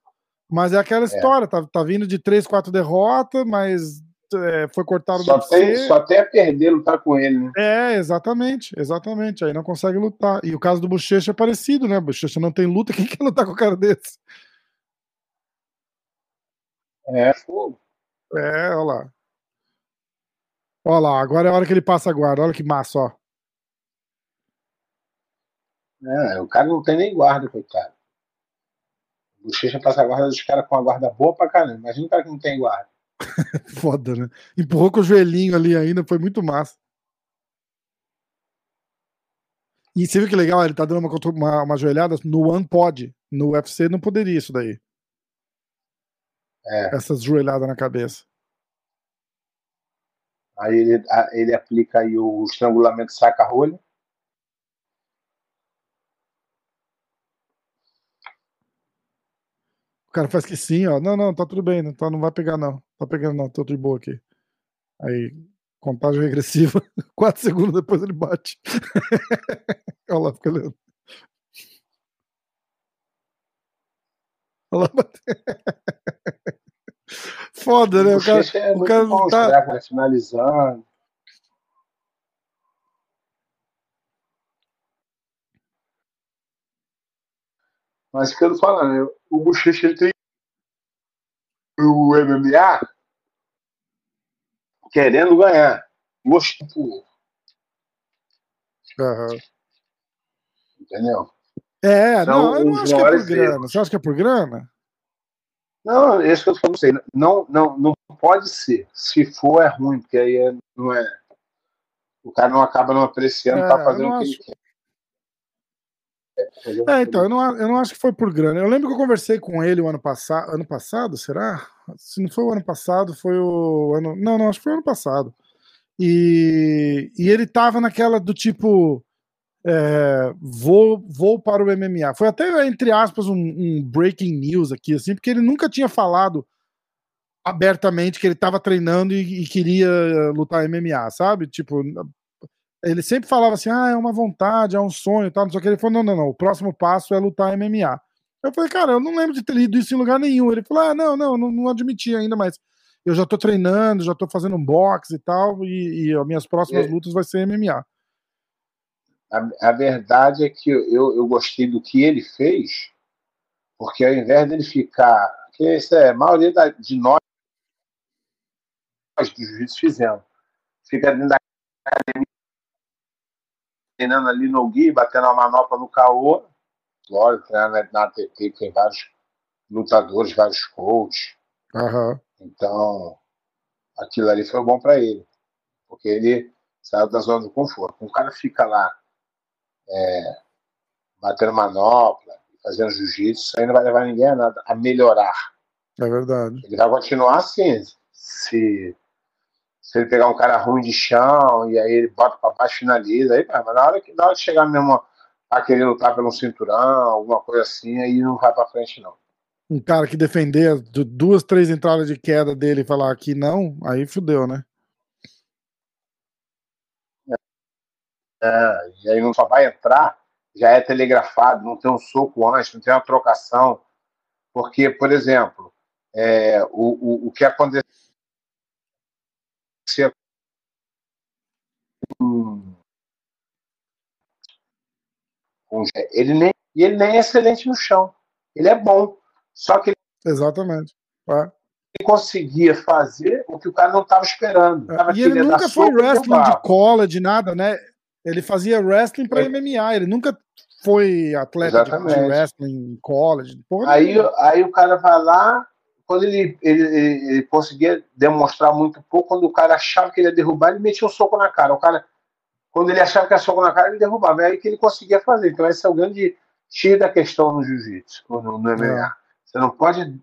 Mas é aquela história, é. Tá, tá vindo de três, quatro derrotas, mas é, foi cortado só do tem, Só até perder lutar com ele, né? É, exatamente, exatamente. Aí não consegue lutar. E o caso do Bochecha é parecido, né? Bochecha não tem luta, [laughs] quem quer lutar com o cara desse? É, fogo. É, olha lá. Olha lá, agora é a hora que ele passa a guarda. Olha que massa, ó. É, o cara não tem nem guarda, coitado. O Bochecha passa a guarda dos caras com a guarda boa pra caramba. Imagina o cara que não tem guarda. [laughs] Foda, né? Empurrou com o joelhinho ali ainda, foi muito massa. E você viu que legal? Ele tá dando uma, uma, uma joelhada no One Pod. No UFC não poderia isso daí. É. Essas joelhadas na cabeça. Aí ele, ele aplica aí o estrangulamento saca-rolha. O cara faz que sim, ó. Não, não, tá tudo bem, não, tá, não vai pegar, não. Tá pegando, não, tô de boa aqui. Aí, contagem regressiva, [laughs] quatro segundos depois ele bate. [laughs] Olha lá, fica olhando. Olha lá, [laughs] Foda, né? O cara, é o cara bom, tá... Né? finalizando. Mas que eu tô falando, né? o Bochecha ele tem o MMA querendo ganhar. Gosto por. Uhum. Entendeu? É, São não, eu não acho que é por grana. Você acha que é por grana? Não, esse que eu tô falando não, não, não pode ser. Se for, é ruim, porque aí é, não é. O cara não acaba não apreciando, tá é, tá fazendo o que acho... ele quer. É, então, eu não, eu não acho que foi por grana. Eu lembro que eu conversei com ele o ano passado. Ano passado, será? Se não foi o ano passado, foi o ano. Não, não, acho que foi o ano passado. E, e ele tava naquela do tipo. É, vou, vou para o MMA. Foi até, entre aspas, um, um, breaking news aqui, assim, porque ele nunca tinha falado abertamente que ele estava treinando e, e, queria lutar MMA, sabe? Tipo, ele sempre falava assim: ah, é uma vontade, é um sonho, tal, não sei o que. Ele falou: não, não, não, o próximo passo é lutar MMA. Eu falei, cara, eu não lembro de ter lido isso em lugar nenhum. Ele falou: ah, não, não, não, não admiti ainda, mas eu já tô treinando, já tô fazendo um boxe e tal, e, e as minhas próximas é. lutas vai ser MMA. A, a, verdade é que eu, eu gostei do que ele fez, porque ao invés dele ficar. Que isso é, a maioria da, de nós, nós do jiu-jitsu fizemos. Fica dentro da academia treinando ali no Gui, batendo a manopla no caô. Lógico, treinando na ATT, tem vários lutadores, vários coaches. Uhum. Então, aquilo ali foi bom para ele. Porque ele saiu da zona do conforto. Um cara fica lá é, batendo manopla, fazendo jiu-jitsu, isso aí não vai levar ninguém a nada, a melhorar. É verdade. Ele vai continuar assim. Se se ele pegar um cara ruim de chão e aí ele bota para baixo finaliza, aí, mas na hora que na hora de chegar mesmo a querer lutar pelo cinturão, alguma coisa assim, aí não vai para frente não. Um cara que defender duas, três entradas de queda dele e falar que não, aí fudeu, né? É, e aí não só vai entrar, já é telegrafado, não tem um soco antes, não tem uma trocação. Porque, por exemplo, é, o, o, o que aconteceu um, ele nem ele nem é excelente no chão. Ele é bom, só que exatamente. É. Ele conseguia fazer o que o cara não estava esperando. É. E ele nunca foi wrestling de cola, de nada, né? Ele fazia wrestling para é. MMA. Ele nunca foi atleta de, de, wrestling college. aí, aí o cara vai lá, quando ele, ele, ele, conseguia demonstrar muito pouco, quando o cara achava que ele ia derrubar, ele metia um soco na cara. O cara, quando ele achava que ia soco na cara, ele derrubava. É aí que ele conseguia fazer. Então, esse é o grande cheio da questão no jiu-jitsu, no, no MMA. É. Você não pode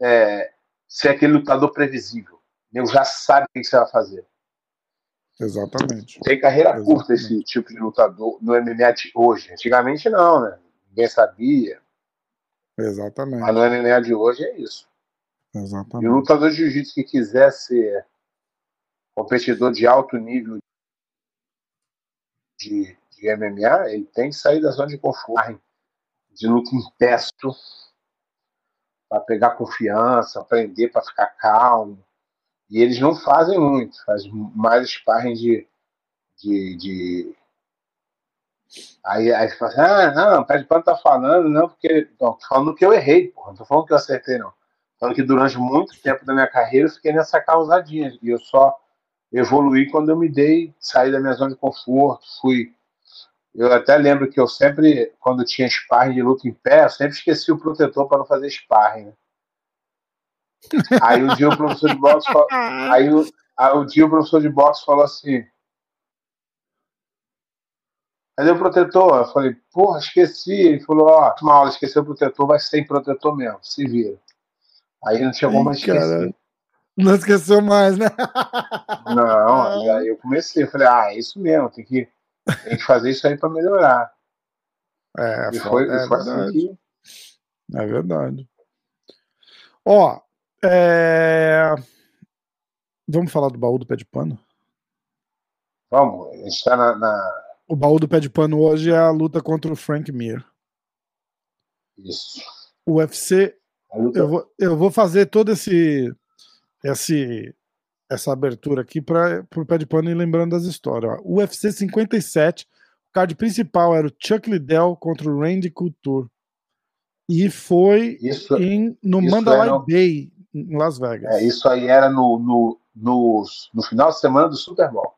é, ser aquele lutador previsível. Ele já sabe o que você vai fazer. Exatamente. Tem carreira Exatamente. curta esse tipo de lutador no MMA de hoje. Antigamente não, né? Ninguém sabia. Exatamente. Mas no MMA de hoje é isso. Exatamente. E o lutador de jiu-jitsu que quiser ser competidor de alto nível de, de MMA, ele tem que sair da zona de conforto, de luta em pesto, para pegar confiança, aprender para ficar calmo. E eles não fazem muito, fazem mais sparring de. de, de... Aí, aí você fala assim, ah, não, o pé de pano tá falando, não, porque. Não, tô falando que eu errei, porra, não tô falando que eu acertei, não. Falando que durante muito tempo da minha carreira eu fiquei nessa causadinha. E eu só evoluí quando eu me dei, saí da minha zona de conforto, fui. Eu até lembro que eu sempre, quando tinha sparring de luta em pé, eu sempre esqueci o protetor para não fazer sparring. Né? Aí um dia o professor de boxe falou, aí, o, aí um dia o professor de boxe falou assim: Cadê o protetor? Eu falei, porra, esqueci. Ele falou, ó, oh, uma aula, esqueceu o protetor, vai sem protetor mesmo, se vira. Aí não tinha como esquecer. Não esqueceu mais, né? [laughs] Não, aí eu comecei, eu falei, ah, é isso mesmo, tem que, tem que fazer isso aí para melhorar. É, e foi, é, foi assim que... é verdade. Ó, é... vamos falar do baú do pé de pano? Vamos, está na, na, O baú do pé de pano hoje é a luta contra o Frank Mir. Isso. O UFC. Eu, vou, eu vou fazer todo esse esse, essa abertura aqui para o pé de pano e lembrando das histórias. Ó. UFC 57, o card principal era o Chuck Liddell contra o Randy Couture. E foi isso, em, no Mandalay no... Bay, em Las Vegas. É, isso aí era no, no, no, no, final de semana do Super Bowl.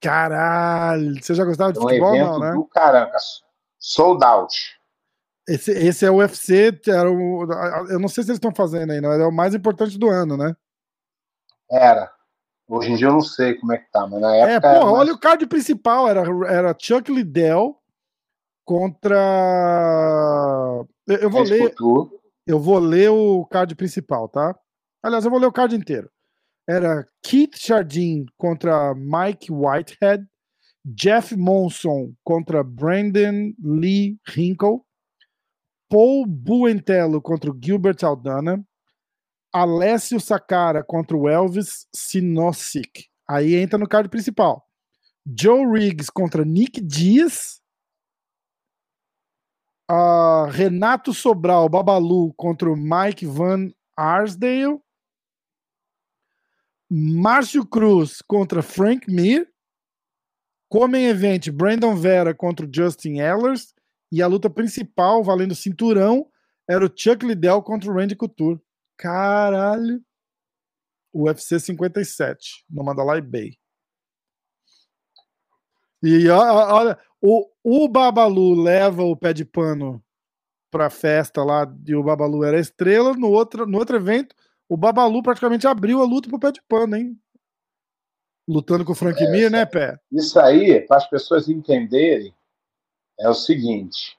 Caralho! Você já gostava de um futebol, evento não, né? do caramba. Sold out. Esse, esse é o UFC, era o, eu não sei se eles estão fazendo aí, não, é o mais importante do ano, né? Era. Hoje em dia eu não sei como é que tá, mas na é, época. É, pô, olha o card principal, era, era Chuck Liddell contra. Eu, eu vou ler. Eu vou ler o card principal, tá? Aliás, eu vou ler o card inteiro. Era Keith Jardine contra Mike Whitehead, Jeff Monson contra Brandon Lee Hinkle, Paul Buentello contra Gilbert Aldana, Alessio Sakara contra o Elvis Sinosic. Aí entra no card principal. Joe Riggs contra Nick Dias. Uh, Renato Sobral, Babalu contra o Mike Van Arsdale. Márcio Cruz contra Frank Mir. Comem Event, Brandon Vera contra o Justin Ellers. E a luta principal, valendo cinturão, era o Chuck Liddell contra o Randy Couture. Caralho. UFC 57, no Mandalay Bay. E olha, o, o Babalu leva o pé de pano pra festa lá e o Babalu era estrela. No outro, no outro evento, o Babalu praticamente abriu a luta pro pé de pano, hein? Lutando com o Frank é, Mir, né, Pé? Isso aí, para as pessoas entenderem, é o seguinte: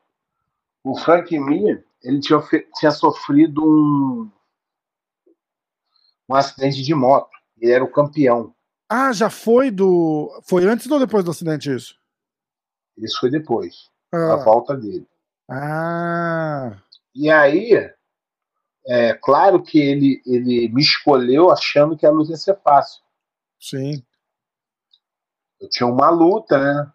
o Frank Mir ele tinha, tinha sofrido um, um acidente de moto. Ele era o campeão. Ah, já foi do. Foi antes ou depois do acidente isso? Isso foi depois. Ah. A volta dele. Ah. E aí, é claro que ele, ele me escolheu achando que a luta ia ser fácil. Sim. Eu tinha uma luta, né?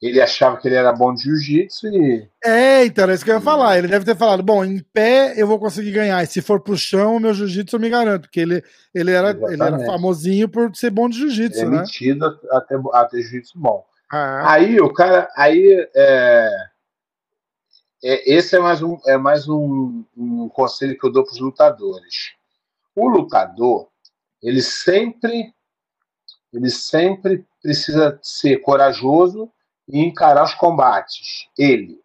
ele achava que ele era bom de jiu-jitsu e. É, então, é isso que eu ia falar. Ele deve ter falado: bom, em pé eu vou conseguir ganhar, e se for pro chão, meu jiu-jitsu eu me garanto, porque ele, ele, era, ele era famosinho por ser bom de jiu-jitsu, é né? metido a ter, a ter jiu-jitsu bom. Ah. Aí o cara. Aí. É, é, esse é mais, um, é mais um, um conselho que eu dou para os lutadores. O lutador, ele sempre. Ele sempre precisa ser corajoso e encarar os combates, ele.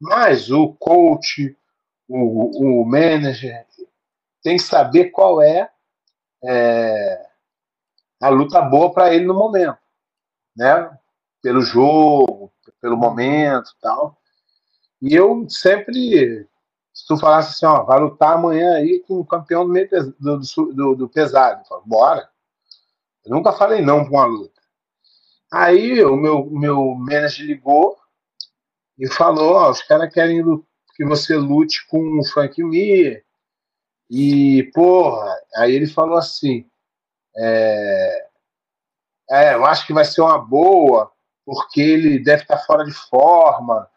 Mas o coach, o, o manager, tem que saber qual é, é a luta boa para ele no momento, né? Pelo jogo, pelo momento tal. E eu sempre, se tu falasse assim, ó, vai lutar amanhã aí com o campeão do, meio, do, do, do pesado, eu falo, bora. Eu nunca falei não para uma luta. Aí o meu, meu manager ligou e falou: ó, os caras querem que você lute com o Frank Mir. E, porra, aí ele falou assim: é, é, eu acho que vai ser uma boa, porque ele deve estar fora de forma,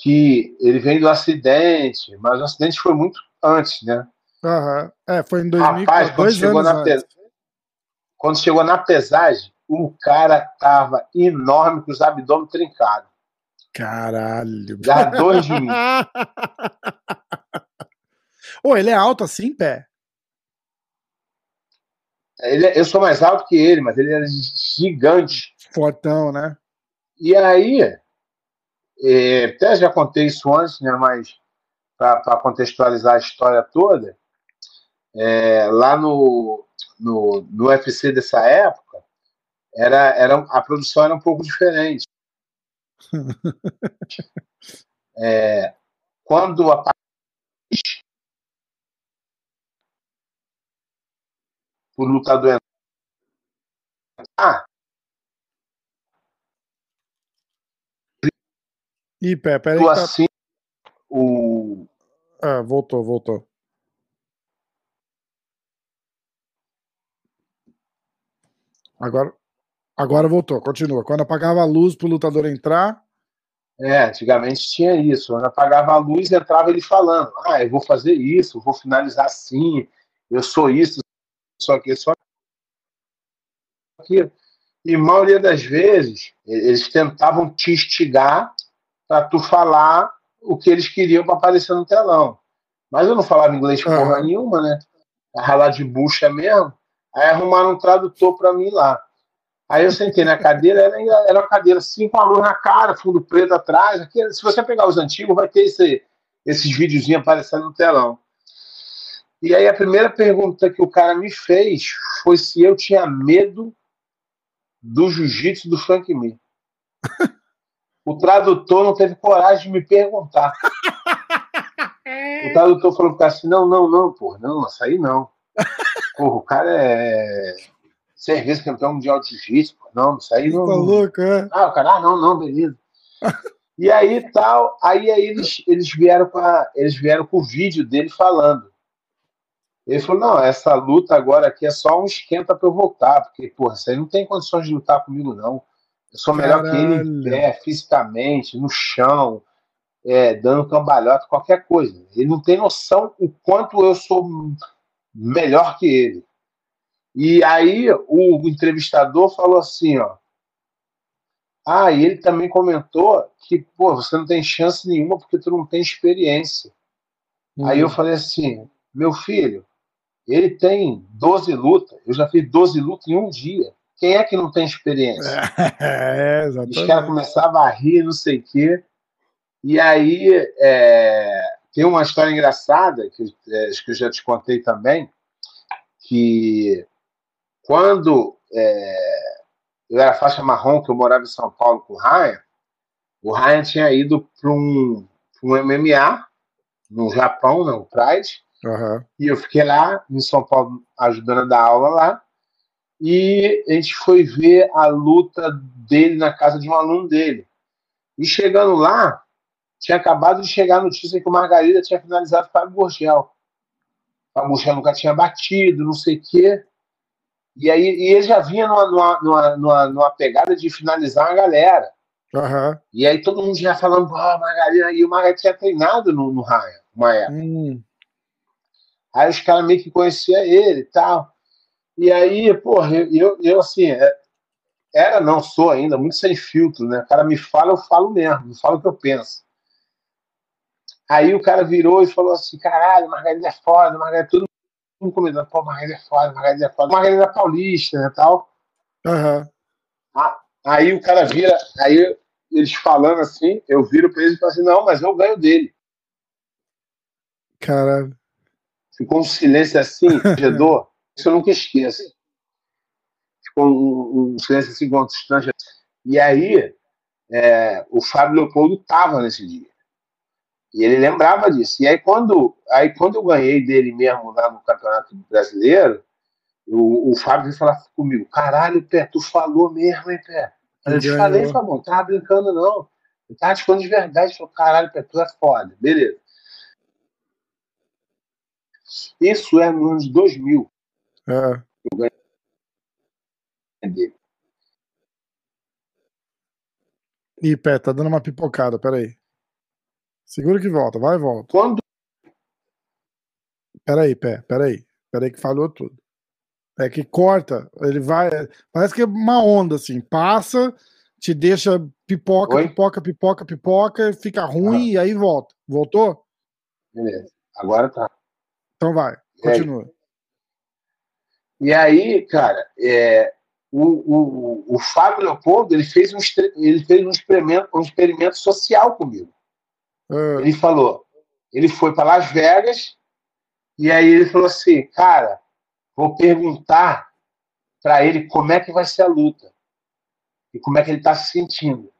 que ele vem do acidente, mas o acidente foi muito, antes, né? Aham. É, foi em 2000, Rapaz, quando chegou, na antes. pe- quando chegou na pesagem, o cara tava enorme com os abdômen trincados. Caralho. Dá dois de mim. [laughs] Ô, ele é alto assim, pé? Ele é- eu sou mais alto que ele, mas ele era gigante. Fortão, né? E aí, é, até já contei isso antes, né? Mas para contextualizar a história toda, é, lá no, no, no UFC dessa época, era, era, a produção era um pouco diferente. [laughs] É, quando a o lutador entrar, Ih, pé, peraí. que Tá... assim, o, Ah, voltou, voltou. Agora, agora voltou, continua. Quando apagava a luz pro lutador entrar, É, antigamente tinha isso. Quando apagava a luz, entrava ele falando: Ah, eu vou fazer isso, vou finalizar assim, eu sou isso, só aquilo, só aquilo. E a maioria das vezes, eles tentavam te instigar para tu falar o que eles queriam para aparecer no telão. Mas eu não falava inglês Aham. porra nenhuma, né? Ralar de bucha mesmo. Aí arrumaram um tradutor para mim lá. Aí eu sentei na cadeira, era, era uma cadeira assim, com a luz na cara, fundo preto atrás. Aqui, se você pegar os antigos, vai ter esse, esses videozinhos aparecendo no telão. E aí a primeira pergunta que o cara me fez foi se eu tinha medo do jiu-jitsu do Frank Mir. [laughs] O tradutor não teve coragem de me perguntar. [laughs] O tradutor falou pro cara assim: não, não, não, porra, não, isso aí não. [laughs] Porra, o cara é vezes campeão mundial de jiu-jitsu, não, isso aí tá não. louco, é? Ah, o cara, ah, não, não, beleza. [laughs] E aí tal, aí, aí eles, eles vieram com a, eles vieram com o vídeo dele falando. Ele falou, não, essa luta agora aqui é só um esquenta para eu voltar, porque, porra, isso aí não tem condições de lutar comigo, não. Eu sou melhor que ele em Caralho. pé, fisicamente, no chão, é, dando cambalhota, qualquer coisa. Ele não tem noção o quanto eu sou melhor que ele. E aí o entrevistador falou assim, ó. Ah, e ele também comentou que, pô, você não tem chance nenhuma porque tu não tem experiência. Aí Hum. eu falei assim, meu filho, ele tem 12 lutas, eu já fiz 12 lutas em um dia. Quem é que não tem experiência? É, [laughs] Os caras exatamente. começavam a rir, não sei o quê. E aí é, tem uma história engraçada, que, é, que eu já te contei também, que quando é, eu era faixa marrom, que eu morava em São Paulo com o Ryan, o Ryan tinha ido para um, pra um MMA no Japão, no Pride, Aham. e eu fiquei lá em São Paulo ajudando a dar aula lá. E a gente foi ver a luta dele na casa de um aluno dele. E chegando lá, tinha acabado de chegar a notícia que o Margarida tinha finalizado o Fábio Borgel. O Fábio Borgel nunca tinha batido, não sei o quê. E aí e ele já vinha numa, numa, numa, numa, numa pegada de finalizar uma galera. Aham. E aí todo mundo já falando, ah, Margarida, e o Margarida tinha treinado no, no Ryan, uma época. Hum. Aí os caras meio que conheciam ele e tal. E aí, porra, eu, eu, eu, assim, é- era, não sou ainda, muito sem filtro, né? O cara me fala, eu falo mesmo, não falo o que eu penso. Aí o cara virou e falou assim: caralho, Margarida é foda, Margarida, todo mundo comentando, pô, Margarida é foda, Margarida é foda, Margarida é paulista, né, tal. Aham. Aí o cara vira, aí eles falando assim, eu viro pra eles e falo assim: não, mas eu ganho dele. Caralho. Ficou um silêncio assim, [laughs] gedor, isso eu nunca esqueço. Ficou um, um silêncio assim, constante. E aí, é, o Fábio Leopoldo estava nesse dia. E ele lembrava disso. E aí, quando, aí, quando eu ganhei dele mesmo lá no Campeonato Brasileiro, o, o Fábio veio falar comigo: caralho, Pé, tu falou mesmo, hein, Pé? Eu te falei, Fábio, não tava brincando, não. Eu tava te falando de verdade. Falou, caralho, Pé, tu é foda. Beleza. Isso é no ano de 2000. É. Ih, pé, tá dando uma pipocada, peraí. Segura que volta, vai e volta. Quando Peraí, pé, peraí. Peraí que falhou tudo. É que corta, ele vai. Parece que é uma onda, assim, passa, te deixa pipoca, Oi? pipoca, pipoca, pipoca, fica ruim e aí volta. Voltou? Beleza. Agora tá. Então vai, continua. E aí, cara, é, o, o, o Fábio Leopoldo ele fez, um, ele fez um, experimento, um experimento social comigo. Ah, Ele falou, ele foi para Las Vegas e aí ele falou assim, cara, vou perguntar para ele como é que vai ser a luta e como é que ele está se sentindo.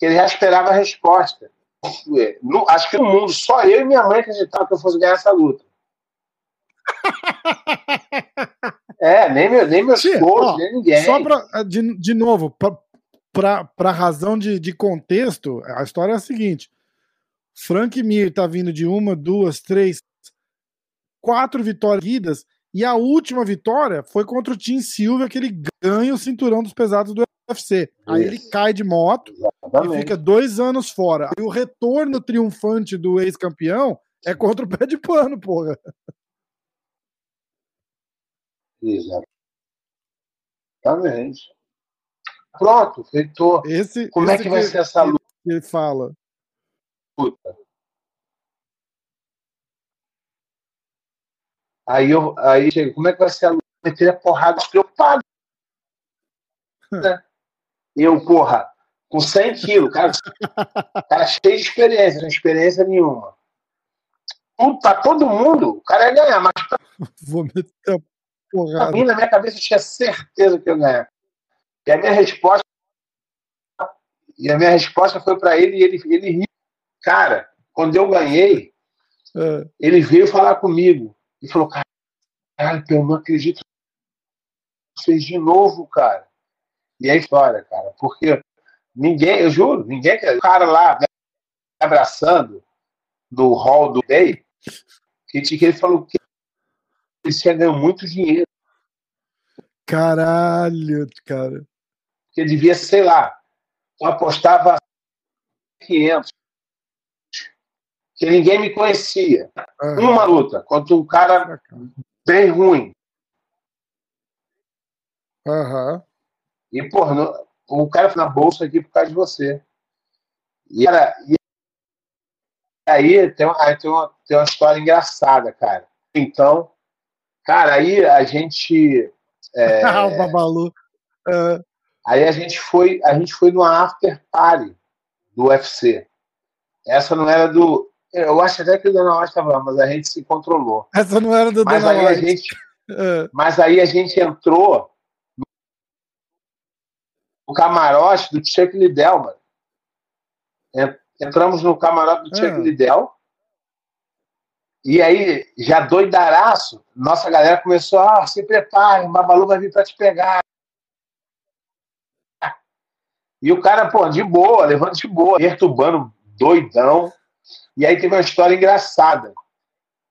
Ele já esperava a resposta. É, acho que no mundo só eu e minha mãe acreditavam que eu fosse ganhar essa luta. [laughs] É, nem, meu, nem meus Tia, coaches, ó, nem ninguém. Só pra, de, de novo, para razão de, de contexto, a história é a seguinte: Frank Mir tá vindo de uma, duas, três, quatro vitórias seguidas, e a última vitória foi contra o Tim Silva, que ele ganha o cinturão dos pesados do UFC. Aí ele cai de moto e Exatamente. fica dois anos fora. E o retorno triunfante do ex-campeão é contra o pé de pano, porra. Exatamente. Pronto, feitou. Esse, Como é esse que vai ser essa luta? que ele fala. Aí eu aí chega, como é que vai ser a luta? Meter a porrada preocupado. [laughs] Né? Eu, porra, com 100 quilos, cara, cara cheio de experiência, sem experiência nenhuma. Pra todo mundo, o cara ia ganhar, mas [laughs] Vou meter a porrada. mim, na minha cabeça, eu tinha certeza que eu ia ganhar. E a minha resposta. E a minha resposta foi pra ele e ele, ele riu. Cara, quando eu ganhei, É. ele veio falar comigo e falou: Caralho, eu não acredito fez de novo, cara. E é história, cara, porque ninguém, eu juro, ninguém, o cara lá me abraçando no hall do Day, que, que ele falou que ele tinha ganho muito dinheiro, Caralho, cara. que ele devia, sei lá, eu apostava 500, que ninguém me conhecia. Aham. Uma luta contra um cara bem ruim. Aham. E, porra, o cara foi na bolsa aqui por causa de você. E, cara, e aí, tem, aí tem, uma, tem uma história engraçada, cara. Então, cara, aí a gente. é, [laughs] o Babalu. É, aí a gente foi, a gente foi numa after party do UFC. Essa não era do. Eu acho até que o Dana White estava lá, mas a gente se controlou. essa não era do Mas Dana aí a gente, [laughs] É. mas aí a gente entrou no camarote do Chuck Liddell, mano. En- Entramos no camarote do Chuck Ah. Liddell. E aí, já doidaraço, nossa galera começou, ah, se prepare, o Babalu vai vir pra te pegar. E o cara, pô, de boa, levando de boa, perturbando, doidão. E aí teve uma história engraçada.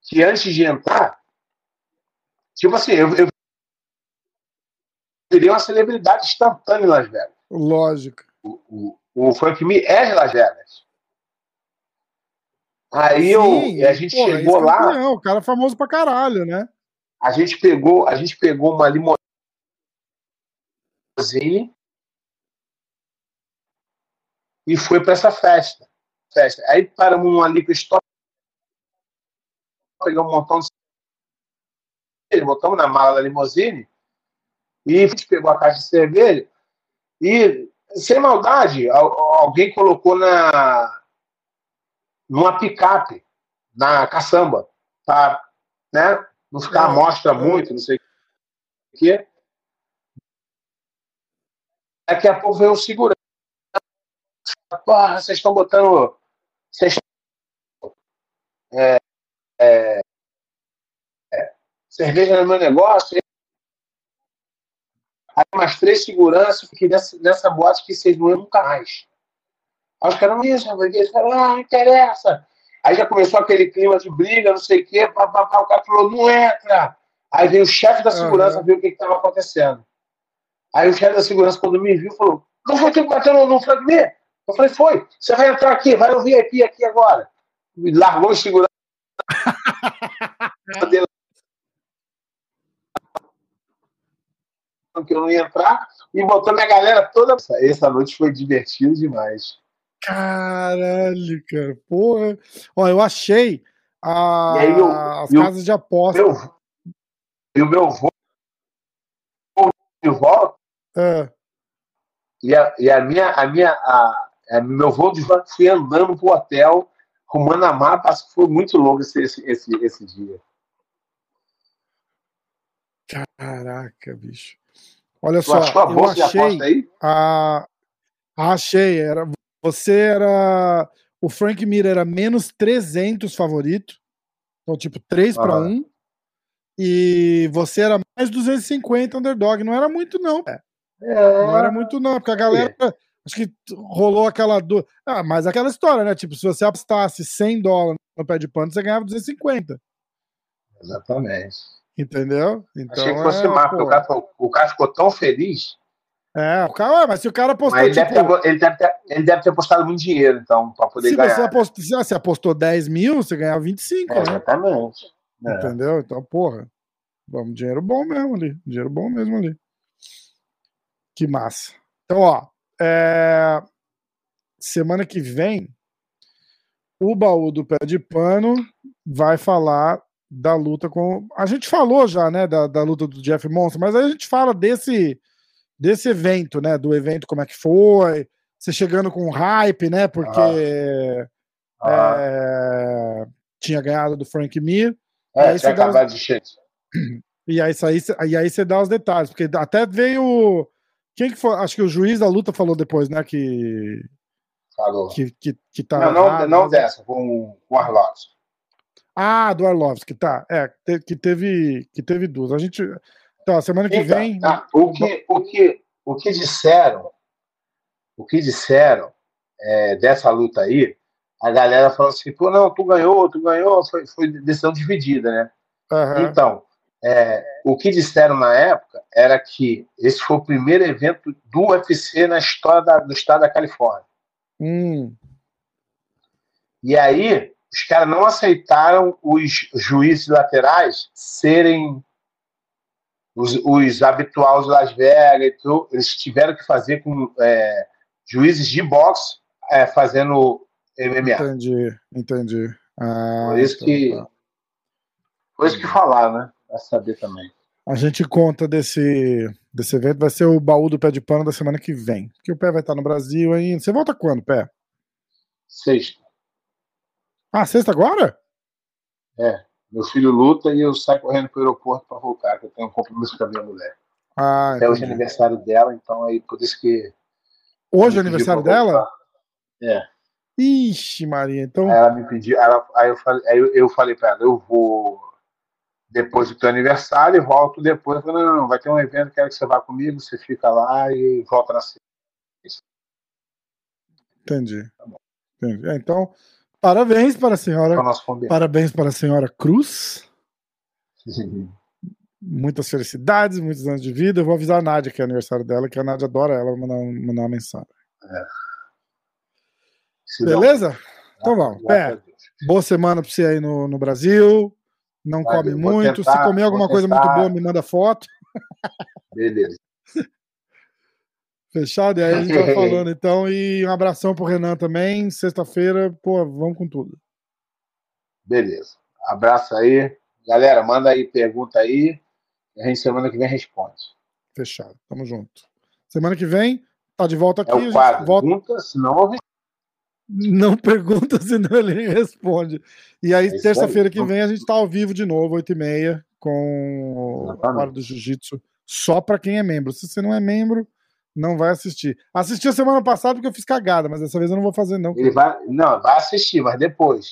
Que antes de entrar, tipo assim, eu, eu virei uma celebridade instantânea em Las Vegas. Lógico. O, o, o Frank Me é de Las Vegas. Aí eu, Sim, a gente porra, chegou lá, O cara é famoso pra caralho, né? a gente pegou, a gente pegou uma limousine e foi para essa festa. festa. Aí paramos numa liquor store, pegamos um montão de botamos na mala da limousine e a gente pegou a caixa de cerveja e, sem maldade, al- alguém colocou na numa picape, na caçamba, para né, não ficar à mostra é. muito, não sei o quê. Daqui a pouco veio o segurança. Porra, vocês estão botando. Vocês é, é, é, cerveja no meu negócio. Aí umas três seguranças, que nessa, nessa boate que vocês não iam nunca mais. Aí os caras, não isso, não sei o quê. Eles falaram, ah, não interessa. Aí já começou aquele clima de briga, não sei o quê. Pá, pá, pá, o cara falou, não entra. Aí veio o chefe da segurança Aham. ver o que estava acontecendo. Aí o chefe da segurança, quando me viu, falou: Não foi tu que bateu no, no Frank? Eu falei: Foi. Você vai entrar aqui, vai no VIP aqui agora. Me largou o segurança. [laughs] que eu não ia entrar e botou minha galera toda. Essa noite foi divertido demais. Caralho, cara. Porra. Ó, eu achei a... Aí, eu- as o casas de aposta. Meu, e o meu voo de volta É. e a, e a minha, a minha, a, a- meu voo de volta fui andando pro hotel, rumando a mapa, foi muito longo esse, esse, esse, esse dia. Caraca, bicho. Olha Tu só, achou a eu bolsa de achei aposta aí? a achei, era você era o Frank Mir era menos 300 favorito. Então tipo 3 para Aham. 1. E você era mais 250 underdog, não era muito não. É, Não era muito não, porque a galera acho que rolou aquela do... Ah, mas aquela história, né? Tipo, se você apostasse 100 dólares no pé de pano, você ganhava 250. Exatamente. Entendeu? Então, Achei que fosse é, mais, o cara, o cara ficou tão feliz, É, o cara, mas se o cara postou, ele, tipo, deve ter, ele, deve ter, ele deve ter postado muito dinheiro, então, para poder se ganhar. você apostou, se você apostou 10 mil, você ganhava 25, É, né? exatamente. É. Entendeu? Então, porra, vamos, dinheiro bom mesmo ali. Dinheiro bom mesmo ali. Que massa. Então, ó, é, semana que vem, o baú do pé de pano vai falar da luta com. A gente falou já, né, da, da luta do Jeff Monster, mas aí a gente fala desse, desse evento, né? Do evento, como é que foi, você chegando com hype, né? Porque Ah, é, tinha ganhado do Frank Mir. é, aí tinha acabado de chegar. E aí, aí, e aí você dá os detalhes, porque até veio. Quem que foi? Acho que o juiz da luta falou depois, né? Que. Falou. Que, que, que tá. não, não, errado, não mas- dessa, com, o Arlovski. Ah, do Arlovski, tá. É, que teve, que teve duas. A gente. Então, semana que Então, vem. ah, o, que, o, que, o que disseram, o que disseram é, dessa luta aí, a galera falou assim, pô, não, tu ganhou, tu ganhou, foi, foi decisão dividida, né? Aham, Então, é, o que disseram na época era que esse foi o primeiro evento do UFC na história da- do estado da Califórnia. hum, E aí, os caras não aceitaram os juízes laterais serem os, os habituais de Las Vegas. Eles tiveram que fazer com é, juízes de boxe é, fazendo MMA. entendi, entendi. Ah, Por isso então que. tá. Por isso que falaram, né? Pra saber também. A gente conta desse, desse evento, vai ser o baú do pé de pano da semana que vem. Porque o pé vai estar no Brasil ainda. Você volta quando, pé? Sexta. Ah, sexta agora? Meu filho luta e eu saio correndo pro aeroporto para voltar, que eu tenho um compromisso com a minha mulher. Ah, É hoje é aniversário dela, então aí por isso que. Hoje é aniversário pra dela? É. Ixi, Maria, então. Aí ela me pediu, aí, ela- aí eu falei, aí eu, eu falei para ela, eu vou depois do teu aniversário e volto depois. Eu falei, não, não, vai ter um evento, quero que você vá comigo, você fica lá e volta na sexta. Entendi. Entendi. É, então, parabéns para a senhora. Parabéns para a senhora Cruz. Muitas felicidades, muitos anos de vida. Eu vou avisar a Nádia que é aniversário dela, que a Nádia adora ela, mandar, mandar uma mensagem. Dá um- Beleza? Então vamos. Deus. boa semana para você aí no, no Brasil. Não Valeu, come muito. tentar, Se comer alguma coisa muito boa, me manda foto. Beleza. Fechado? E aí a gente vai [laughs] falando então. E um abração pro Renan também. Sexta-feira, pô, vamos com tudo. Beleza. Abraço aí. Galera, manda aí pergunta aí. A gente semana que vem responde. Fechado. Tamo junto. Semana que vem, tá de volta aqui. É o quadro. volta. Pergunta, senão Não [laughs] pergunta, senão ele responde. E aí, É terça-feira que vem, a gente tá ao vivo de novo, 8h30, com Exatamente. hora do Jiu-Jitsu, só pra quem é membro. Se você não é membro, não vai assistir. Assisti a semana passada porque eu fiz cagada, mas dessa vez eu não vou fazer, não. Ele vai. Não, vai assistir, mas depois.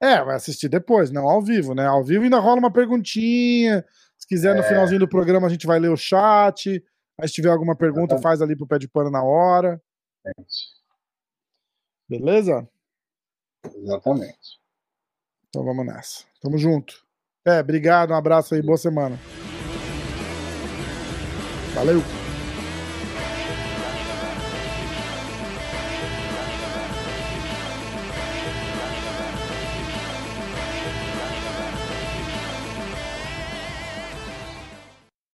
É, vai assistir depois, não ao vivo, né? Ao vivo ainda rola uma perguntinha. Se quiser, no É. finalzinho do programa, a gente vai ler o chat. Aí, se tiver alguma pergunta, Exatamente. faz ali pro pé de pano na hora. Beleza? Exatamente. Então vamos nessa. Tamo junto. É, obrigado, um abraço aí, boa semana. Valeu.